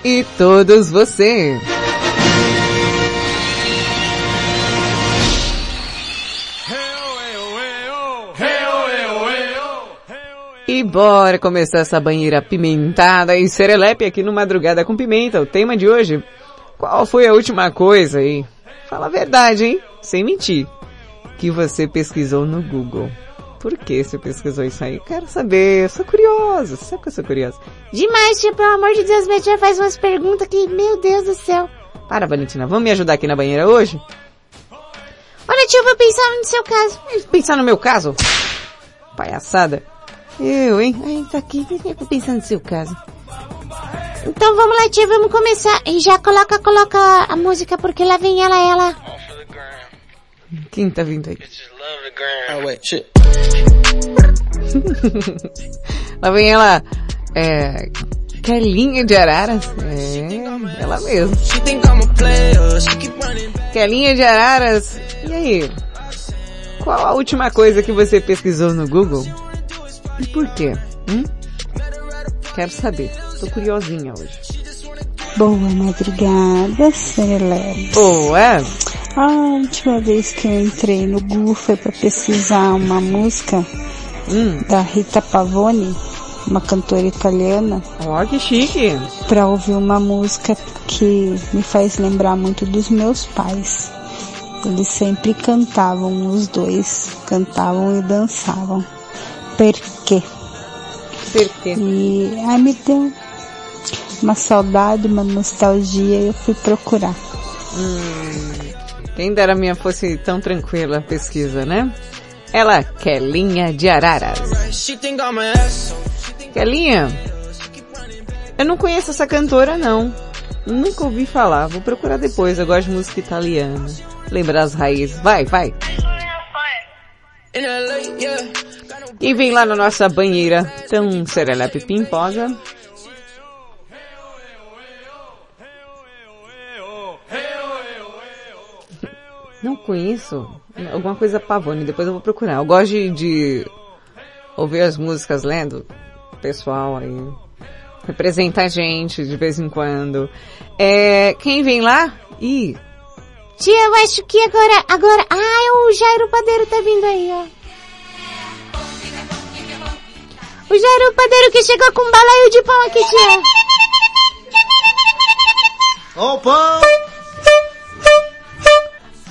e todos você. E bora começar essa banheira apimentada e serelepe aqui no Madrugada com Pimenta. O tema de hoje, qual foi a última coisa aí? Fala a verdade, hein? Sem mentir. Que você pesquisou no Google. Por que você pesquisou isso aí? Quero saber, eu sou curiosa. Sabe que eu sou curiosa? Demais, tia, pelo amor de Deus, minha tia faz umas perguntas que, meu Deus do céu. Para, Valentina, vamos me ajudar aqui na banheira hoje? Olha, tia, eu vou pensar no seu caso. Pensar no meu caso? Palhaçada. Eu, hein? Ai, tá aqui, <laughs> pensar no seu caso. Então vamos lá, tia, vamos começar. E já coloca, coloca a música, porque lá vem ela, ela. Quem tá vindo aí? Oh wait, shit. Lá vem ela, é, Kelinha de Araras. É, ela mesmo. Kelinha de Araras. E aí? Qual a última coisa que você pesquisou no Google? E por quê? Hum? Quero saber. Tô curiosinha hoje. Boa madrugada, Celeste. Boa. A última vez que eu entrei no Google foi para pesquisar uma música Hum. da Rita Pavone, uma cantora italiana. Ó, que chique. Para ouvir uma música que me faz lembrar muito dos meus pais. Eles sempre cantavam, os dois cantavam e dançavam. Per quê? Per quê? E aí me deu uma saudade, uma nostalgia e eu fui procurar. Hum, quem dera a minha fosse tão tranquila a pesquisa, né? Ela, Kelinha de Araras. Kelinha, eu não conheço essa cantora não. Nunca ouvi falar, vou procurar depois, eu gosto de música italiana. Lembrar as raízes. Vai, vai. E vem lá na nossa banheira, tão serelepe pimposa. Não conheço. Alguma coisa Pavone, depois eu vou procurar. Eu gosto de, de ouvir as músicas lendo. Pessoal aí. Representa a gente de vez em quando. É, quem vem lá? Ih. Tia, eu acho que agora, agora, ah, o Jairo Padeiro tá vindo aí, ó. O Jairo Padeiro que chegou com um balaio de pão aqui, tia. Ó o pão!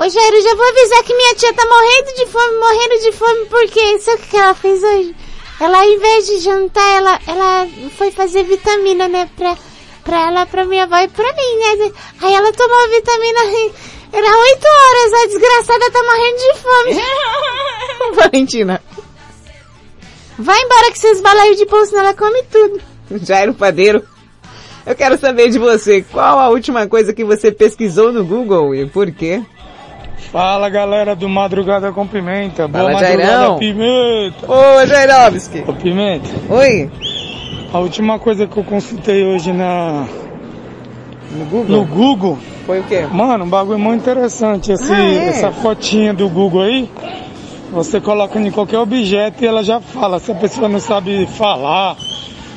Ô Jairo, já vou avisar que minha tia tá morrendo de fome, morrendo de fome, porque sabe o que ela fez hoje? Ela, ao invés de jantar, ela, ela foi fazer vitamina, né, pra, pra ela, pra minha avó e pra mim, né? Aí ela tomou a vitamina era oito horas, a desgraçada tá morrendo de fome. <laughs> Valentina. Vai embora que vocês balaios de pão, senão ela come tudo. Jairo Padeiro. Eu quero saber de você, qual a última coisa que você pesquisou no Google e por quê? Fala galera do Madrugada com Pimenta. Fala, Boa madrugada, Jairão. Pimenta. Ô, Jairovski. Ô, Pimenta. Oi. A última coisa que eu consultei hoje na... No Google? No Google. Foi o quê? Mano, um bagulho muito interessante. Esse, Ah, é? Essa fotinha do Google aí, você coloca em qualquer objeto e ela já fala. Se a pessoa não sabe falar,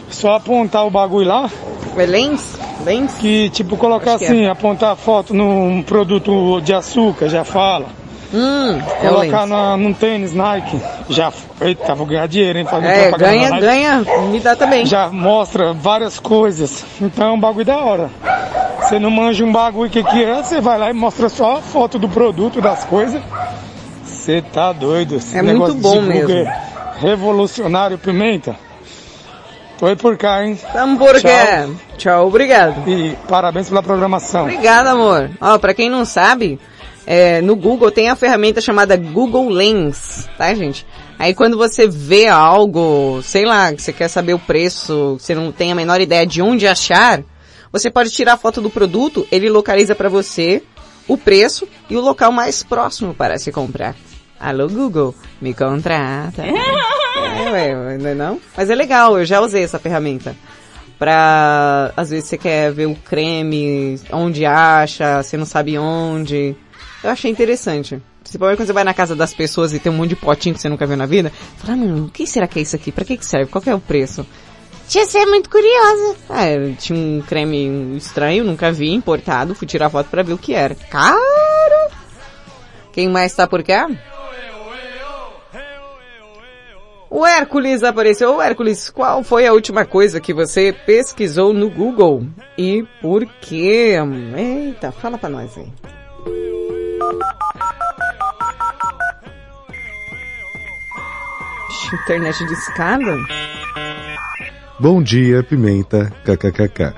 só apontar o bagulho lá. É lens? Lens? Que tipo colocar Acho que assim, é. apontar a foto num produto de açúcar, já fala. Hum, é Colocar lens. na, num tênis Nike, já. Eita, vou ganhar dinheiro, hein? Fazendo É, ganha, ganha, me dá também. Já mostra várias coisas. Então é um bagulho da hora. Você não manja um bagulho que que é, você vai lá e mostra só a foto do produto, das coisas. Você tá doido. Esse É muito bom mesmo. Revolucionário Pimenta. Tô aí por cá, hein? Tamo por cá. Tchau. Tchau, obrigado. E parabéns pela programação. Obrigada, amor. Ó, pra quem não sabe, é, no Google tem a ferramenta chamada Google Lens, tá, gente? Aí quando você vê algo, sei lá, que você quer saber o preço, você não tem a menor ideia de onde achar, você pode tirar a foto do produto, ele localiza pra você o preço e o local mais próximo para se comprar. Alô Google, me contrata. <laughs> é, ué, não é não? Mas é legal, eu já usei essa ferramenta pra, às vezes você quer ver o creme, onde acha, você não sabe onde. Eu achei interessante. Principalmente quando você vai na casa das pessoas e tem um monte de potinho que você nunca viu na vida. Fala, ah, mano, o que será que é isso aqui? Pra que que serve? Qual que é o preço? Você é muito curiosa. Eu tinha um creme estranho, nunca vi, importado, fui tirar foto pra ver o que era. Caro! Quem mais tá por cá? O Hércules apareceu. Ô Hércules, qual foi a última coisa que você pesquisou no Google? E por quê? Eita, fala pra nós aí. Internet de escada? Bom dia, Pimenta, kkkk.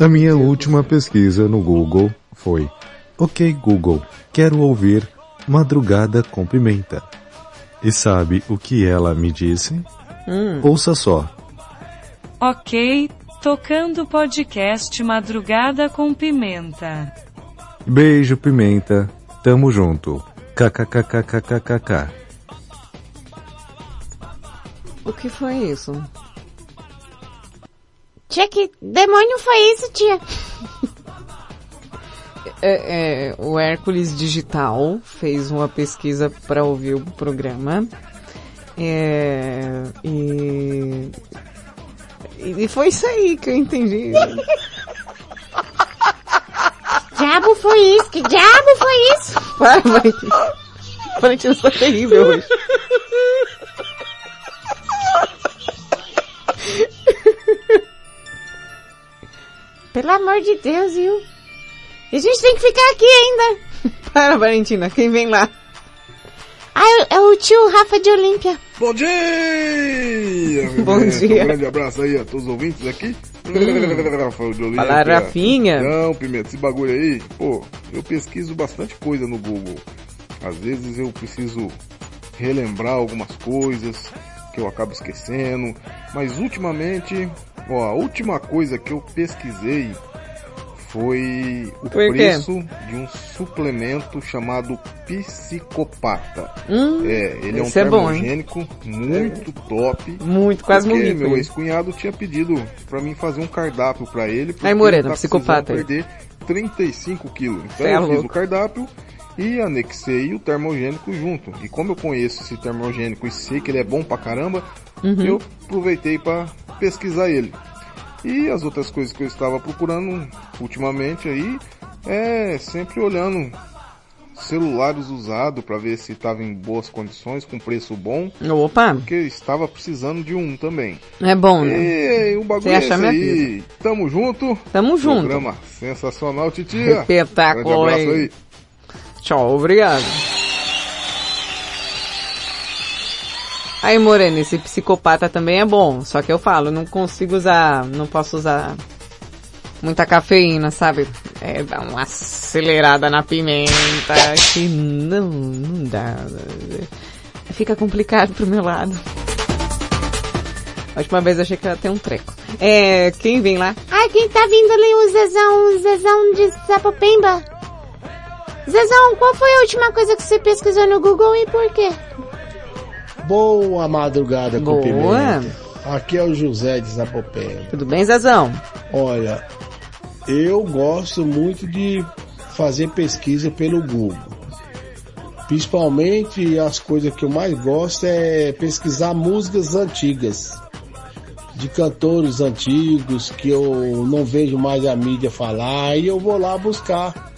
A minha última pesquisa no Google foi Ok Google, quero ouvir Madrugada com Pimenta. E sabe o que ela me disse? Hum. Ouça só. Ok, tocando podcast Madrugada com Pimenta. Beijo, Pimenta. Tamo junto. KKKKKKK. O que foi isso? Tia, que demônio foi isso, tia? É, é, o Hércules Digital fez uma pesquisa para ouvir o programa. É, e, e foi isso aí que eu entendi. <laughs> diabo foi isso? Que diabo foi isso? Para, Valentina. Valentina, você tá terrível hoje. <laughs> Pelo amor de Deus, viu? E a gente tem que ficar aqui ainda. <laughs> Para, Valentina, quem vem lá? Ah, é o tio Rafa de Olímpia. Bom dia! Bom dia. Um grande abraço aí a todos os ouvintes aqui. Hum. Fala, Rafinha. Não, Pimenta, esse bagulho aí, pô, eu pesquiso bastante coisa no Google. Às vezes eu preciso relembrar algumas coisas que eu acabo esquecendo, mas ultimamente, ó, a última coisa que eu pesquisei foi o Foi o preço de um suplemento chamado Psicopata. Hum, é, ele é um é bom, muito top. Muito, quase porque morri. meu ex-cunhado tinha pedido pra mim fazer um cardápio pra ele. Aí, Moreno, tá psicopata perder 35 quilos. Então Cê é eu fiz louco. o cardápio e anexei o termogênico junto. E como eu conheço esse termogênico e sei que ele é bom pra caramba, Uhum. eu aproveitei pra pesquisar ele. E as outras coisas que eu estava procurando ultimamente aí é sempre olhando celulares usados para ver se estava em boas condições, com preço bom. Opa! Porque estava precisando de um também. É bom, né? E o bagulho Você é esse aí. Tamo junto. Tamo junto. Programa sensacional, titia. Espetáculo, Grande abraço aí. Tchau, obrigado. Aí, Moreno, esse psicopata também é bom. Só que eu falo, não consigo usar, não posso usar muita cafeína, sabe? É, dá uma acelerada na pimenta que não, não dá. Fica complicado pro meu lado. A última vez achei que ia ter um treco. É, quem vem lá? Ai, quem tá vindo ali? O Zezão, o Zezão de Sapopemba. Zezão, qual foi a última coisa que você pesquisou no Google e por quê? Boa madrugada com Boa. pimenta. Aqui é o José de Zapopenha. Tudo bem, Zezão? Olha, eu gosto muito de fazer pesquisa pelo Google. Principalmente as coisas que eu mais gosto é pesquisar músicas antigas. De cantores antigos que eu não vejo mais a mídia falar e eu vou lá buscar.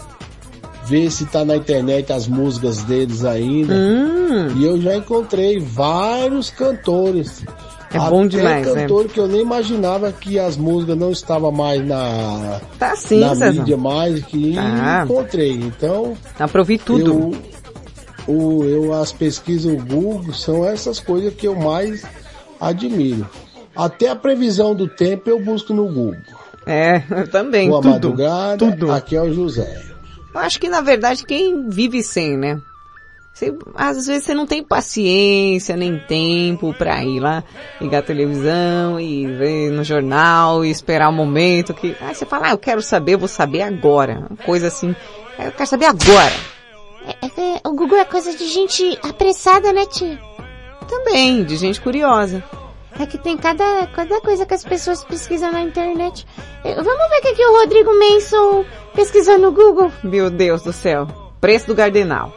Ver se tá na internet as músicas deles ainda. Hum. E eu já encontrei vários cantores. É bom demais, né? cantor que eu nem imaginava que as músicas não estavam mais na, Tá sim, na mídia mais, que Tá. encontrei. Então, ouvir tudo. eu, o, eu, as pesquisas do Google são essas coisas que eu mais admiro. Até a previsão do tempo eu busco no Google. É, eu <laughs> também, Boa tudo. madrugada, tudo. aqui é o José. Eu acho que na verdade quem vive sem, né? Você, às vezes você não tem paciência nem tempo pra ir lá ligar a televisão e ver no jornal e esperar o momento que. Aí você fala, ah, eu quero saber, eu vou saber agora. Uma coisa assim. "Ah, Eu quero saber agora. É que o Google é coisa de gente apressada, né, tia? Também, de gente curiosa. É que tem cada, cada coisa que as pessoas pesquisam na internet. Eh, Vamos ver o que, que o Rodrigo Manson pesquisou no Google? Meu Deus do céu. Preço do Gardenal.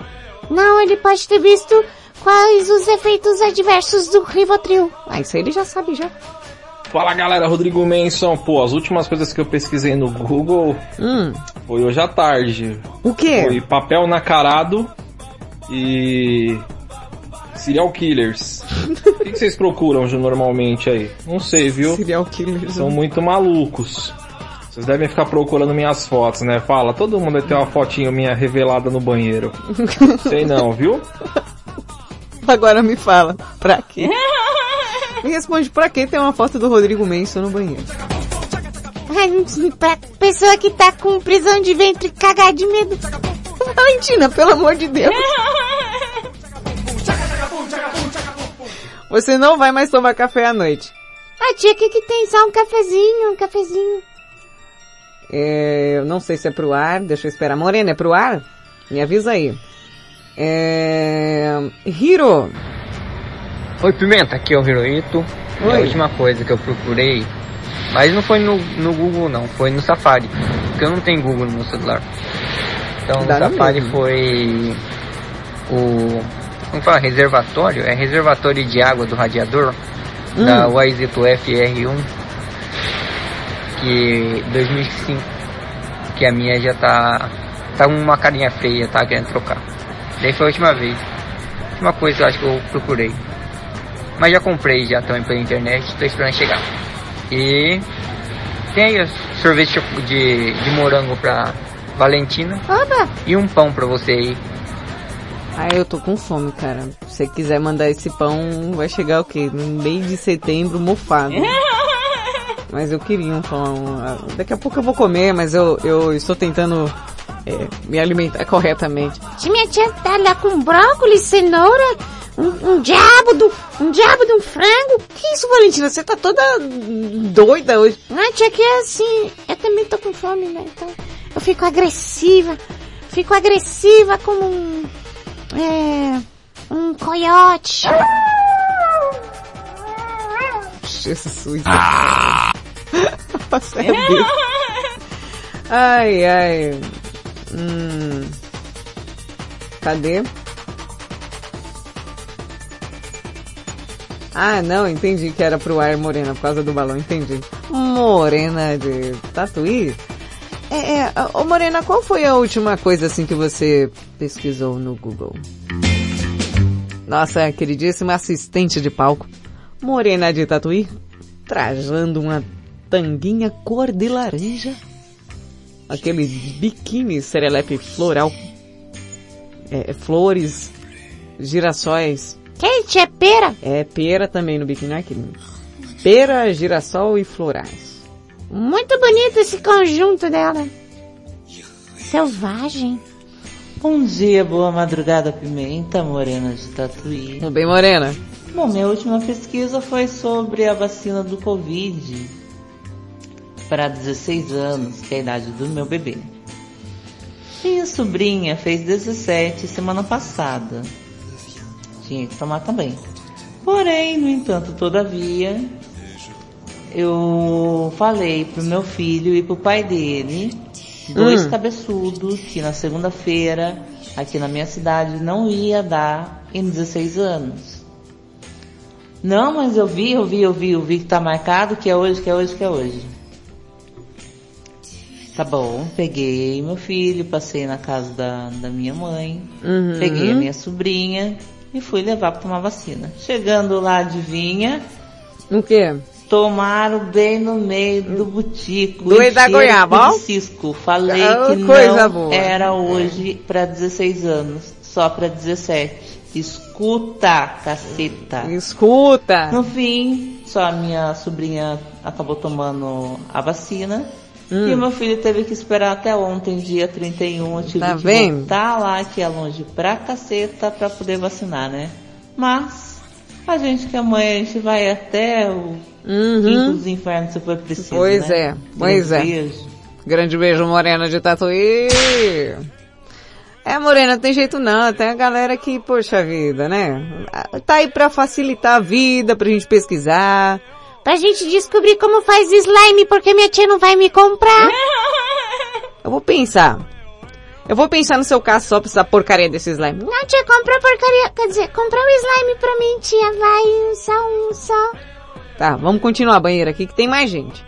Não, ele pode ter visto quais os efeitos adversos do Rivotril. Ah, isso aí ele já sabe já. Fala galera, Rodrigo Manson. Pô, as últimas coisas que eu pesquisei no Google Hum, foi hoje à tarde. o quê? Foi papel nacarado e serial killers. O que, que vocês procuram normalmente aí? Não sei, viu? Serial killers. São muito malucos. Vocês devem ficar procurando minhas fotos, né? Fala, todo mundo vai ter uma fotinho minha revelada no banheiro. <laughs> Sei não, viu? Agora me fala, pra quê? Me responde, pra que tem uma foto do Rodrigo Manson no banheiro? Ai, pra pessoa que tá com prisão de ventre cagar de medo. Valentina, pelo amor de Deus. Você não vai mais tomar café à noite. Ah, tia, o que que tem? Só um cafezinho, um cafezinho. É, eu não sei se é pro ar, deixa eu esperar. Morena, é pro ar? Me avisa aí. É... Hiro. Oi Pimenta, aqui é o Hirohito. E a Oi. última coisa que eu procurei, mas não foi no, no Google não, foi no Safari, porque eu não tenho Google no meu celular. Então Dá no no Safari mesmo. foi o como fala, reservatório, é reservatório de água do radiador Hum. da YZ FR1 que 2005 que a minha já tá tá uma carinha feia, tá querendo trocar. Daí foi a última vez. A última coisa eu acho que eu procurei. Mas já comprei já também pela internet, tô esperando chegar. E tem aí sorvete de, de morango pra Valentina Oba! e um pão pra você aí. Ah, eu tô com fome, cara. Se você quiser mandar esse pão, vai chegar o quê? No meio de setembro, mofado. <laughs> Mas eu queria um pão. Daqui a pouco eu vou comer, mas eu, eu estou tentando é, me alimentar corretamente. Se minha tia tá lá com brócolis, cenoura, um, um diabo do, um diabo de um frango. Que isso, Valentina? Você tá toda doida hoje. Ah, tia, que é assim, eu também tô com fome, né? Então, eu fico agressiva. Fico agressiva como um, é, um coiote. Jesus. Nossa, é Deus. <laughs> Ai, ai. Hum. Cadê? Ah, não, entendi que era pro ar morena, por causa do balão, entendi. Morena de tatuí? É, é, ô Morena, qual foi a última coisa assim que você pesquisou no Google? Nossa queridíssima assistente de palco, Morena de Tatuí, trajando uma tanguinha cor de laranja, aquele biquíni serelepe floral, é, flores, girassóis. Quente, é pera? É pera também no biquíni, aqui. Pera, girassol e florais. Muito bonito esse conjunto dela. Selvagem. Bom dia, boa madrugada, Pimenta, Morena de Tatuí. Tudo bem, Morena? Bom, minha última pesquisa foi sobre a vacina do Covid para 16 anos, que é a idade do meu bebê. Minha sobrinha fez 17 semana passada. Tinha que tomar também. Porém, no entanto, todavia, eu falei pro meu filho e pro pai dele, dois Hum. cabeçudos, que na segunda-feira, aqui na minha cidade, não ia dar em 16 anos. Não, mas eu vi, eu vi, eu vi, eu vi que tá marcado, que é hoje, que é hoje, que é hoje. Tá bom, peguei meu filho, passei na casa da, da minha mãe, Uhum. peguei a minha sobrinha e fui levar pra tomar vacina. Chegando lá, adivinha? O quê? Tomaram bem no meio do butico. Dois da goiaba, ó. cisco. Falei Ah, que não boa. era hoje pra 16 anos, só pra 17. Escuta, caceta. Escuta. No fim, só a minha sobrinha acabou tomando a vacina. Hum. E o meu filho teve que esperar até ontem, dia 31. Eu tive Tá que vendo? voltar lá, que é longe pra caceta, pra poder vacinar, né? Mas, a gente que mãe, a gente vai até o quinto dos infernos se for preciso, Uhum. Pois né? é, pois é. Beijo. Grande beijo, Morena de Tatuí. É, Morena, tem jeito não. Tem a galera que, poxa vida, né? Tá aí pra facilitar a vida, pra gente pesquisar. Pra gente descobrir como faz slime, porque minha tia não vai me comprar. Eu vou pensar. Eu vou pensar no seu caso só pra essa porcaria desse slime. Não, tia, compra porcaria. Quer dizer, compra o slime pra mim, tia. Vai, um só, um só. Tá, vamos continuar a banheira aqui que tem mais gente.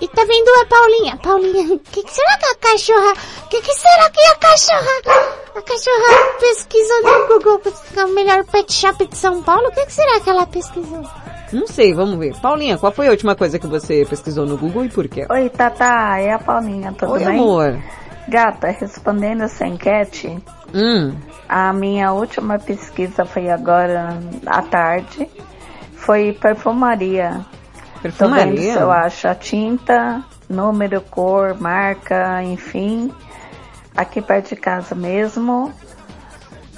E tá vindo a Paulinha. Paulinha, o que, que será que a cachorra... O que, que será que a cachorra... A cachorra pesquisou no Google é o melhor pet shop de São Paulo? O que, que será que ela pesquisou? Não sei, vamos ver. Paulinha, qual foi a última coisa que você pesquisou no Google e por quê? Oi, Tata, é a Paulinha, tudo Oi, bem? amor. Gata, respondendo essa enquete, Hum, a minha última pesquisa foi agora à tarde, foi perfumaria. Tô vendo Perfumaria? se eu acho a tinta, número, cor, marca, enfim, aqui perto de casa mesmo.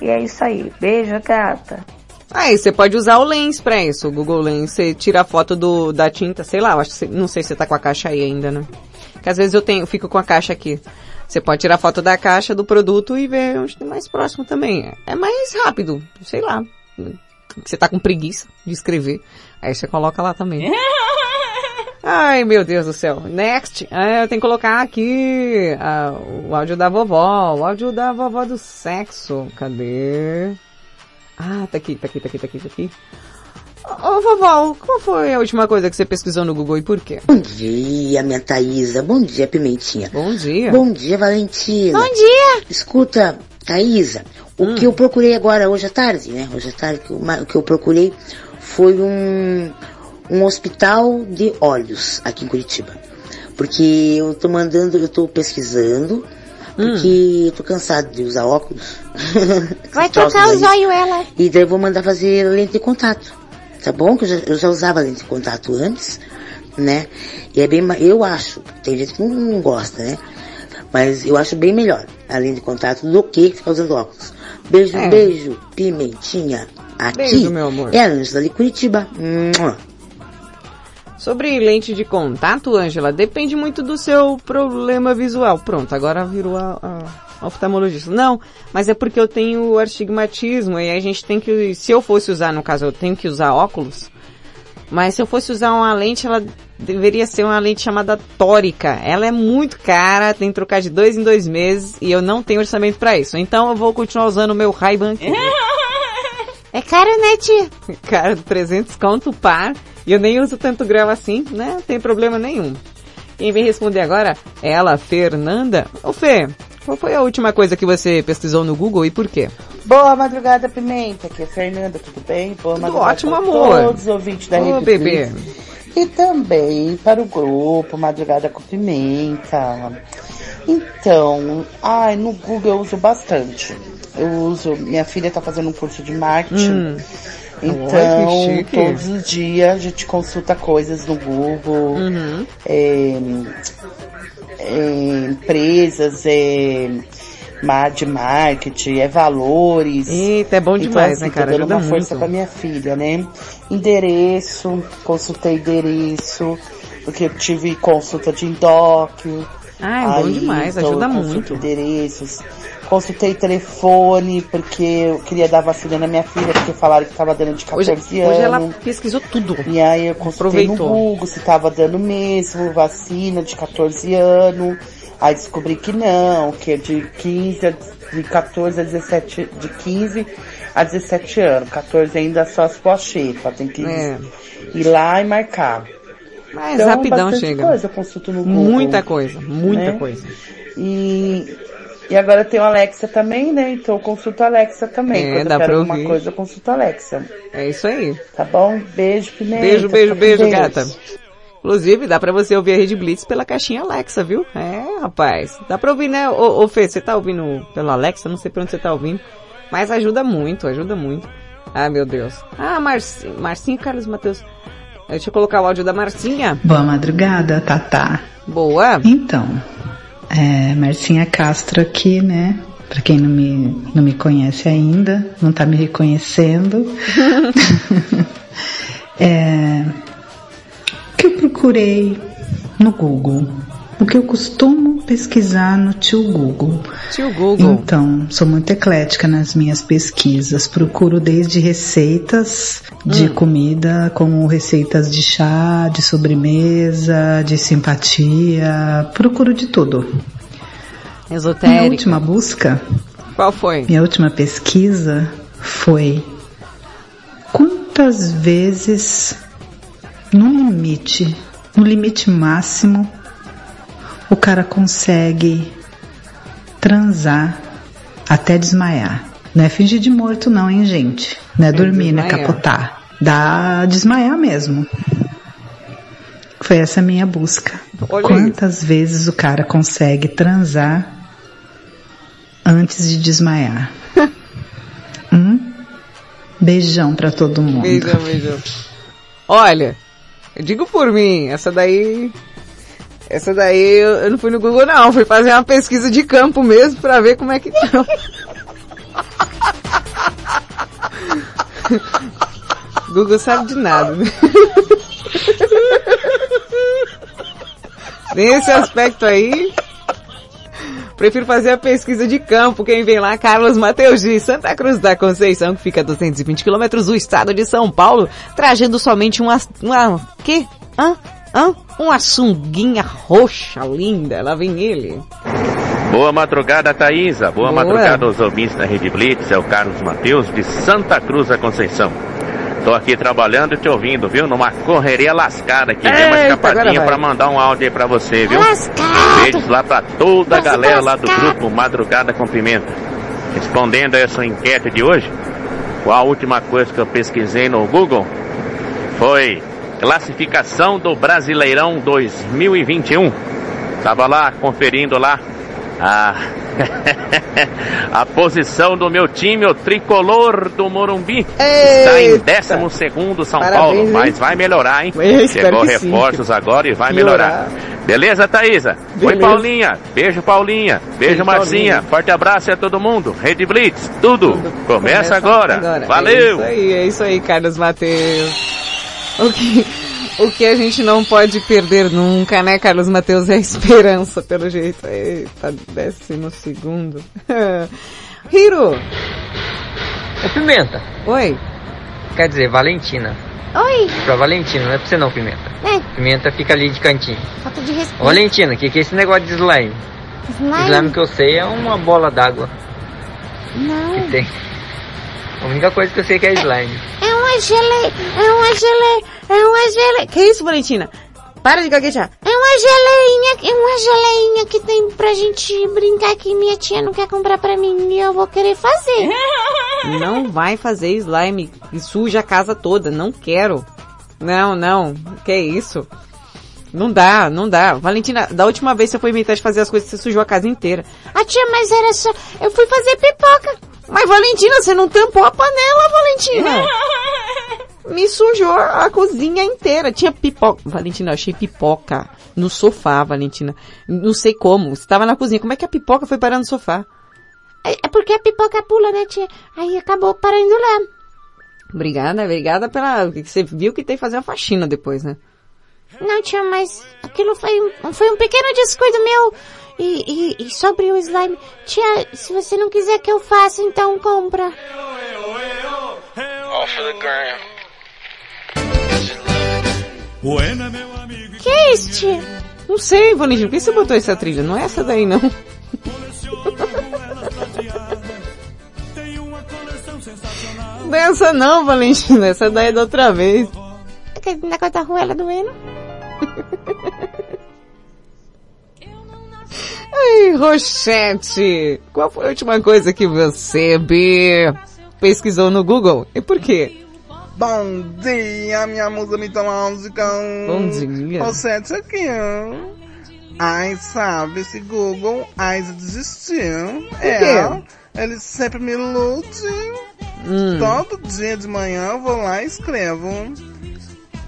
E é isso aí. Beijo, gata. Aí você pode usar o Lens pra isso, o Google Lens. Você tira a foto do, da tinta, sei lá, acho que você, não sei se você tá com a caixa aí ainda, né? Que às vezes eu tenho, eu fico com a caixa aqui. Você pode tirar foto da caixa do produto e ver onde tem mais próximo também. É mais rápido, sei lá. Você tá com preguiça de escrever. Aí você coloca lá também. <laughs> Ai, meu Deus do céu. Next. Ah, eu tenho que colocar aqui ah, o áudio da vovó. O áudio da vovó do sexo. Cadê? Ah, tá aqui, tá aqui, tá aqui, tá aqui, tá aqui. Ô, vovó, qual foi a última coisa que você pesquisou no Google e por quê? Bom dia, minha Thaísa. Bom dia, Pimentinha. Bom dia. Bom dia, Valentina. Bom dia. Escuta, Thaísa, o Hum. que eu procurei agora, hoje à tarde, né? Hoje à tarde, o que eu procurei foi um, um hospital de olhos aqui em Curitiba. Porque eu tô mandando, eu tô pesquisando, porque eu tô cansado de usar óculos. Vai <laughs> trocar o aí. zóio ela. E daí eu vou mandar fazer lente de contato. Tá bom? Que eu já, eu já usava lente de contato antes. né? E é bem, eu acho, tem gente que não, não gosta, né? Mas eu acho bem melhor, além de contato, do que ficar usando óculos. Beijo, É. beijo, pimentinha. Aqui Beijo, meu amor. é a Ângela de Curitiba. Mua. Sobre lente de contato, Ângela, depende muito do seu problema visual. Pronto, agora virou a, a oftalmologista. Não, mas é porque eu tenho astigmatismo e a gente tem que, se eu fosse usar, no caso, eu tenho que usar óculos, mas se eu fosse usar uma lente, ela deveria ser uma lente chamada tórica. Ela é muito cara, tem que trocar de dois em dois meses e eu não tenho orçamento para isso. Então eu vou continuar usando o meu Ray-Ban. <laughs> É caro, né, tia? <laughs> Cara, 300 conto par. E eu nem uso tanto grau assim, né? Não tem problema nenhum. Quem vem responder agora é ela, Fernanda. Ô Fê, qual foi a última coisa que você pesquisou no Google e por quê? Boa madrugada, Pimenta. Aqui é Fernanda, tudo bem? Boa madrugada ótimo, para amor. todos os ouvintes da Ô, Rede bebê. Blitz. E também para o grupo Madrugada com Pimenta. Então, ai, no Google eu uso bastante. Eu uso, minha filha está fazendo um curso de marketing. Hum. Então, todos os dias a gente consulta coisas no Google, Uhum. é, é, empresas, é, de marketing, é valores. Eita, é bom Então, demais, assim, né, cara? Ajuda uma força muito. pra minha filha, né? Endereço, consultei endereço, porque eu tive consulta de endócrino. Ah, é bom demais, então, ajuda muito. endereços. Consultei telefone, porque eu queria dar vacina na minha filha, porque falaram que tava dando de 14 Hoje, anos. hoje ela pesquisou tudo. E aí eu consultei no Aproveitou. Google se tava dando mesmo vacina de 14 anos. Aí descobri que não, que é de 15 a, de 14 a 17, de 15 a 17 anos. 14 ainda só as pós-xepa, tem que É. ir lá e marcar. Mas Então, rapidão chega. coisa eu consulto no Google. Muita coisa, muita né? coisa. E, e agora tem o Alexa também, né? Então eu consulto a Alexa também. É, Quando dá eu quero alguma ouvir. coisa, eu consulto a Alexa. É isso aí. Tá bom? Beijo, Pimenta. Beijo, beijo, beijo, gata. Inclusive, dá pra você ouvir a Rede Blitz pela caixinha Alexa, viu? É, rapaz. Dá pra ouvir, né? Ô, ô Fê, você tá ouvindo pela Alexa? Não sei pra onde você tá ouvindo. Mas ajuda muito, ajuda muito. Ah, meu Deus. Ah, Marcinha e Carlos Matheus. Deixa eu colocar o áudio da Marcinha. Boa madrugada, Tatá. Boa. Então, é, Marcinha Castro aqui, né? Pra quem não me, não me conhece ainda, não tá me reconhecendo. <laughs> <laughs> é, o que eu procurei no Google? O que eu costumo pesquisar no tio Google? Tio Google. Então, sou muito eclética nas minhas pesquisas. Procuro desde receitas de comida, como receitas de chá, de sobremesa, de simpatia. Procuro de tudo. Minha Esotérica. última busca, Qual foi? minha última pesquisa foi quantas vezes, no limite, no limite máximo, o cara consegue transar até desmaiar. Não é fingir de morto não, hein, gente? Não é dormir, não é capotar. Dá desmaiar mesmo. Foi essa a minha busca. Olha Quantas vezes o cara consegue transar antes de desmaiar? <laughs> hum? Beijão pra todo mundo. Beijão, beijão. Olha, eu digo por mim, essa daí. Essa daí eu, eu não fui no Google não, fui fazer uma pesquisa de campo mesmo pra ver como é que tá. <laughs> Google sabe de nada. né? Nesse aspecto aí, prefiro fazer a pesquisa de campo. Quem vem lá, Carlos Mateus de Santa Cruz da Conceição, que fica a 220 quilômetros do estado de São Paulo, trazendo somente uma, uma, que? Hã? Hã? Uma sunguinha roxa linda, lá vem ele. Boa madrugada, Thaisa. Boa, Boa. madrugada aos ouvintes da Rede Blitz. É o Carlos Mateus, de Santa Cruz da Conceição. Tô aqui trabalhando e te ouvindo, viu? Numa correria lascada aqui. Dei uma escapadinha pra mandar um áudio aí pra você, viu? Beijos lá pra toda a galera lá do grupo Madrugada com Pimenta. Respondendo a essa enquete de hoje, qual a última coisa que eu pesquisei no Google foi classificação do Brasileirão 2021. Tava lá conferindo lá a <laughs> A posição do meu time, o tricolor do Morumbi, está em 12 São Parabéns, Paulo, mas vai melhorar, hein? Chegou que sim. reforços agora e vai melhorar. Beleza, Thaísa? Oi, Beleza. Paulinha. Beijo, Paulinha. Beijo, Beijo, Marcinha. Paulinha. Forte abraço a todo mundo. Rede Blitz, tudo. Começa, agora. Valeu. É isso aí, é isso aí, Carlos Mateus. O que, o que a gente não pode perder nunca, né, Carlos Mateus? É a esperança, pelo jeito. Eita, décimo segundo. <laughs> Hiro! É Pimenta. Oi. Quer dizer, Valentina. Oi. Pra Valentina, não é pra você não, Pimenta. É, Pimenta fica ali de cantinho. falta de Ô, respeito. Valentina, o que, que é esse negócio de slime? Slime? Slime que eu sei é uma bola d'água Não. que tem. A única coisa que eu sei que é slime. É uma geleia, é uma geleia, é uma geleia. Que isso, Valentina? Para de gaguejar. É uma geleinha, é uma geleinha que tem pra gente brincar que minha tia não quer comprar pra mim e eu vou querer fazer. <laughs> Não vai fazer slime e suja a casa toda. Não quero. Não, não. Que isso? Não dá, não dá. Valentina, da última vez você foi inventar de fazer as coisas, você sujou a casa inteira. Ah tia, mas era só, eu fui fazer pipoca. Mas Valentina, você não tampou a panela, Valentina. <laughs> Me sujou a cozinha inteira. Tinha pipoca. Valentina, eu achei pipoca no sofá, Valentina. Não sei como. Você estava na cozinha. Como é que a pipoca foi parar no sofá? É é porque a pipoca pula, né tia? Aí acabou parando lá. Obrigada, obrigada pela... Você viu que tem que fazer uma faxina depois, né? Não tia, mas aquilo foi um, foi um pequeno descuido meu. E, e, e sobre o slime, tia, se você não quiser que eu faça, então compra. Off of the gram. Que é isso, tia? Não sei, Valentina. Por que você botou essa trilha? Não é essa daí, não. <laughs> Não é essa não, Valentina. Essa daí é da outra vez. Aquele negócio da ruela doendo. <laughs> Ai, Rochete. Qual foi a última coisa que você, B, pesquisou no Google? E por quê? Bom dia, minha musa mitológica. Bom dia. Rosete aqui. Ai, sabe, esse Google, ai, desistiu. É, ele sempre me ilude. Hum. Todo dia de manhã eu vou lá e escrevo.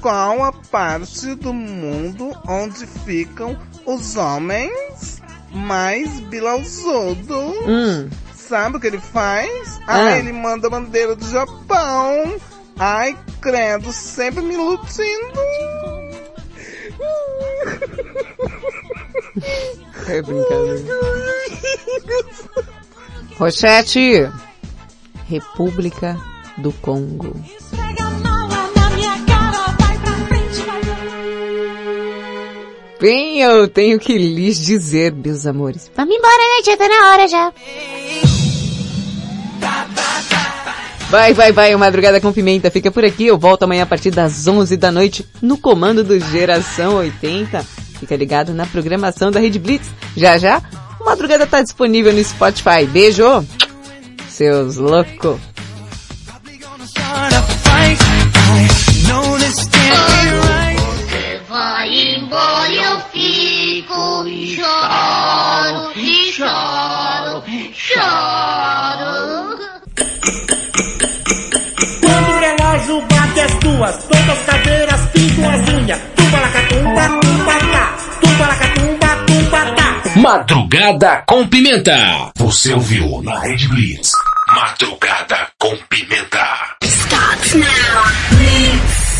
Qual a parte do mundo onde ficam os homens mais bilauzudos? Hum. Sabe o que ele faz? Ah. Ah, ele manda a bandeira do Japão. Ai, credo, sempre me iludindo. <laughs> É brincadeira. Rochete. República do Congo. Bem, eu tenho que lhes dizer, meus amores. Vamos embora, né, tia? Tá na hora já. Vai, vai, vai, o Madrugada com Pimenta fica por aqui. Eu volto amanhã a partir das 11 da noite no comando do Geração 80. Fica ligado na programação da Rede Blitz. Já já, o Madrugada tá disponível no Spotify. Beijo! Seus loucos! Choro, e choro, choro. Quando o relógio bate as duas, todas as cadeiras pintam as unhas. Tumba lacatumba, tumba tá. Tumba lacatumba, tumba tá. Madrugada com Pimenta. Você ouviu na Rede Blitz. Madrugada com Pimenta. Starts now. Blitz.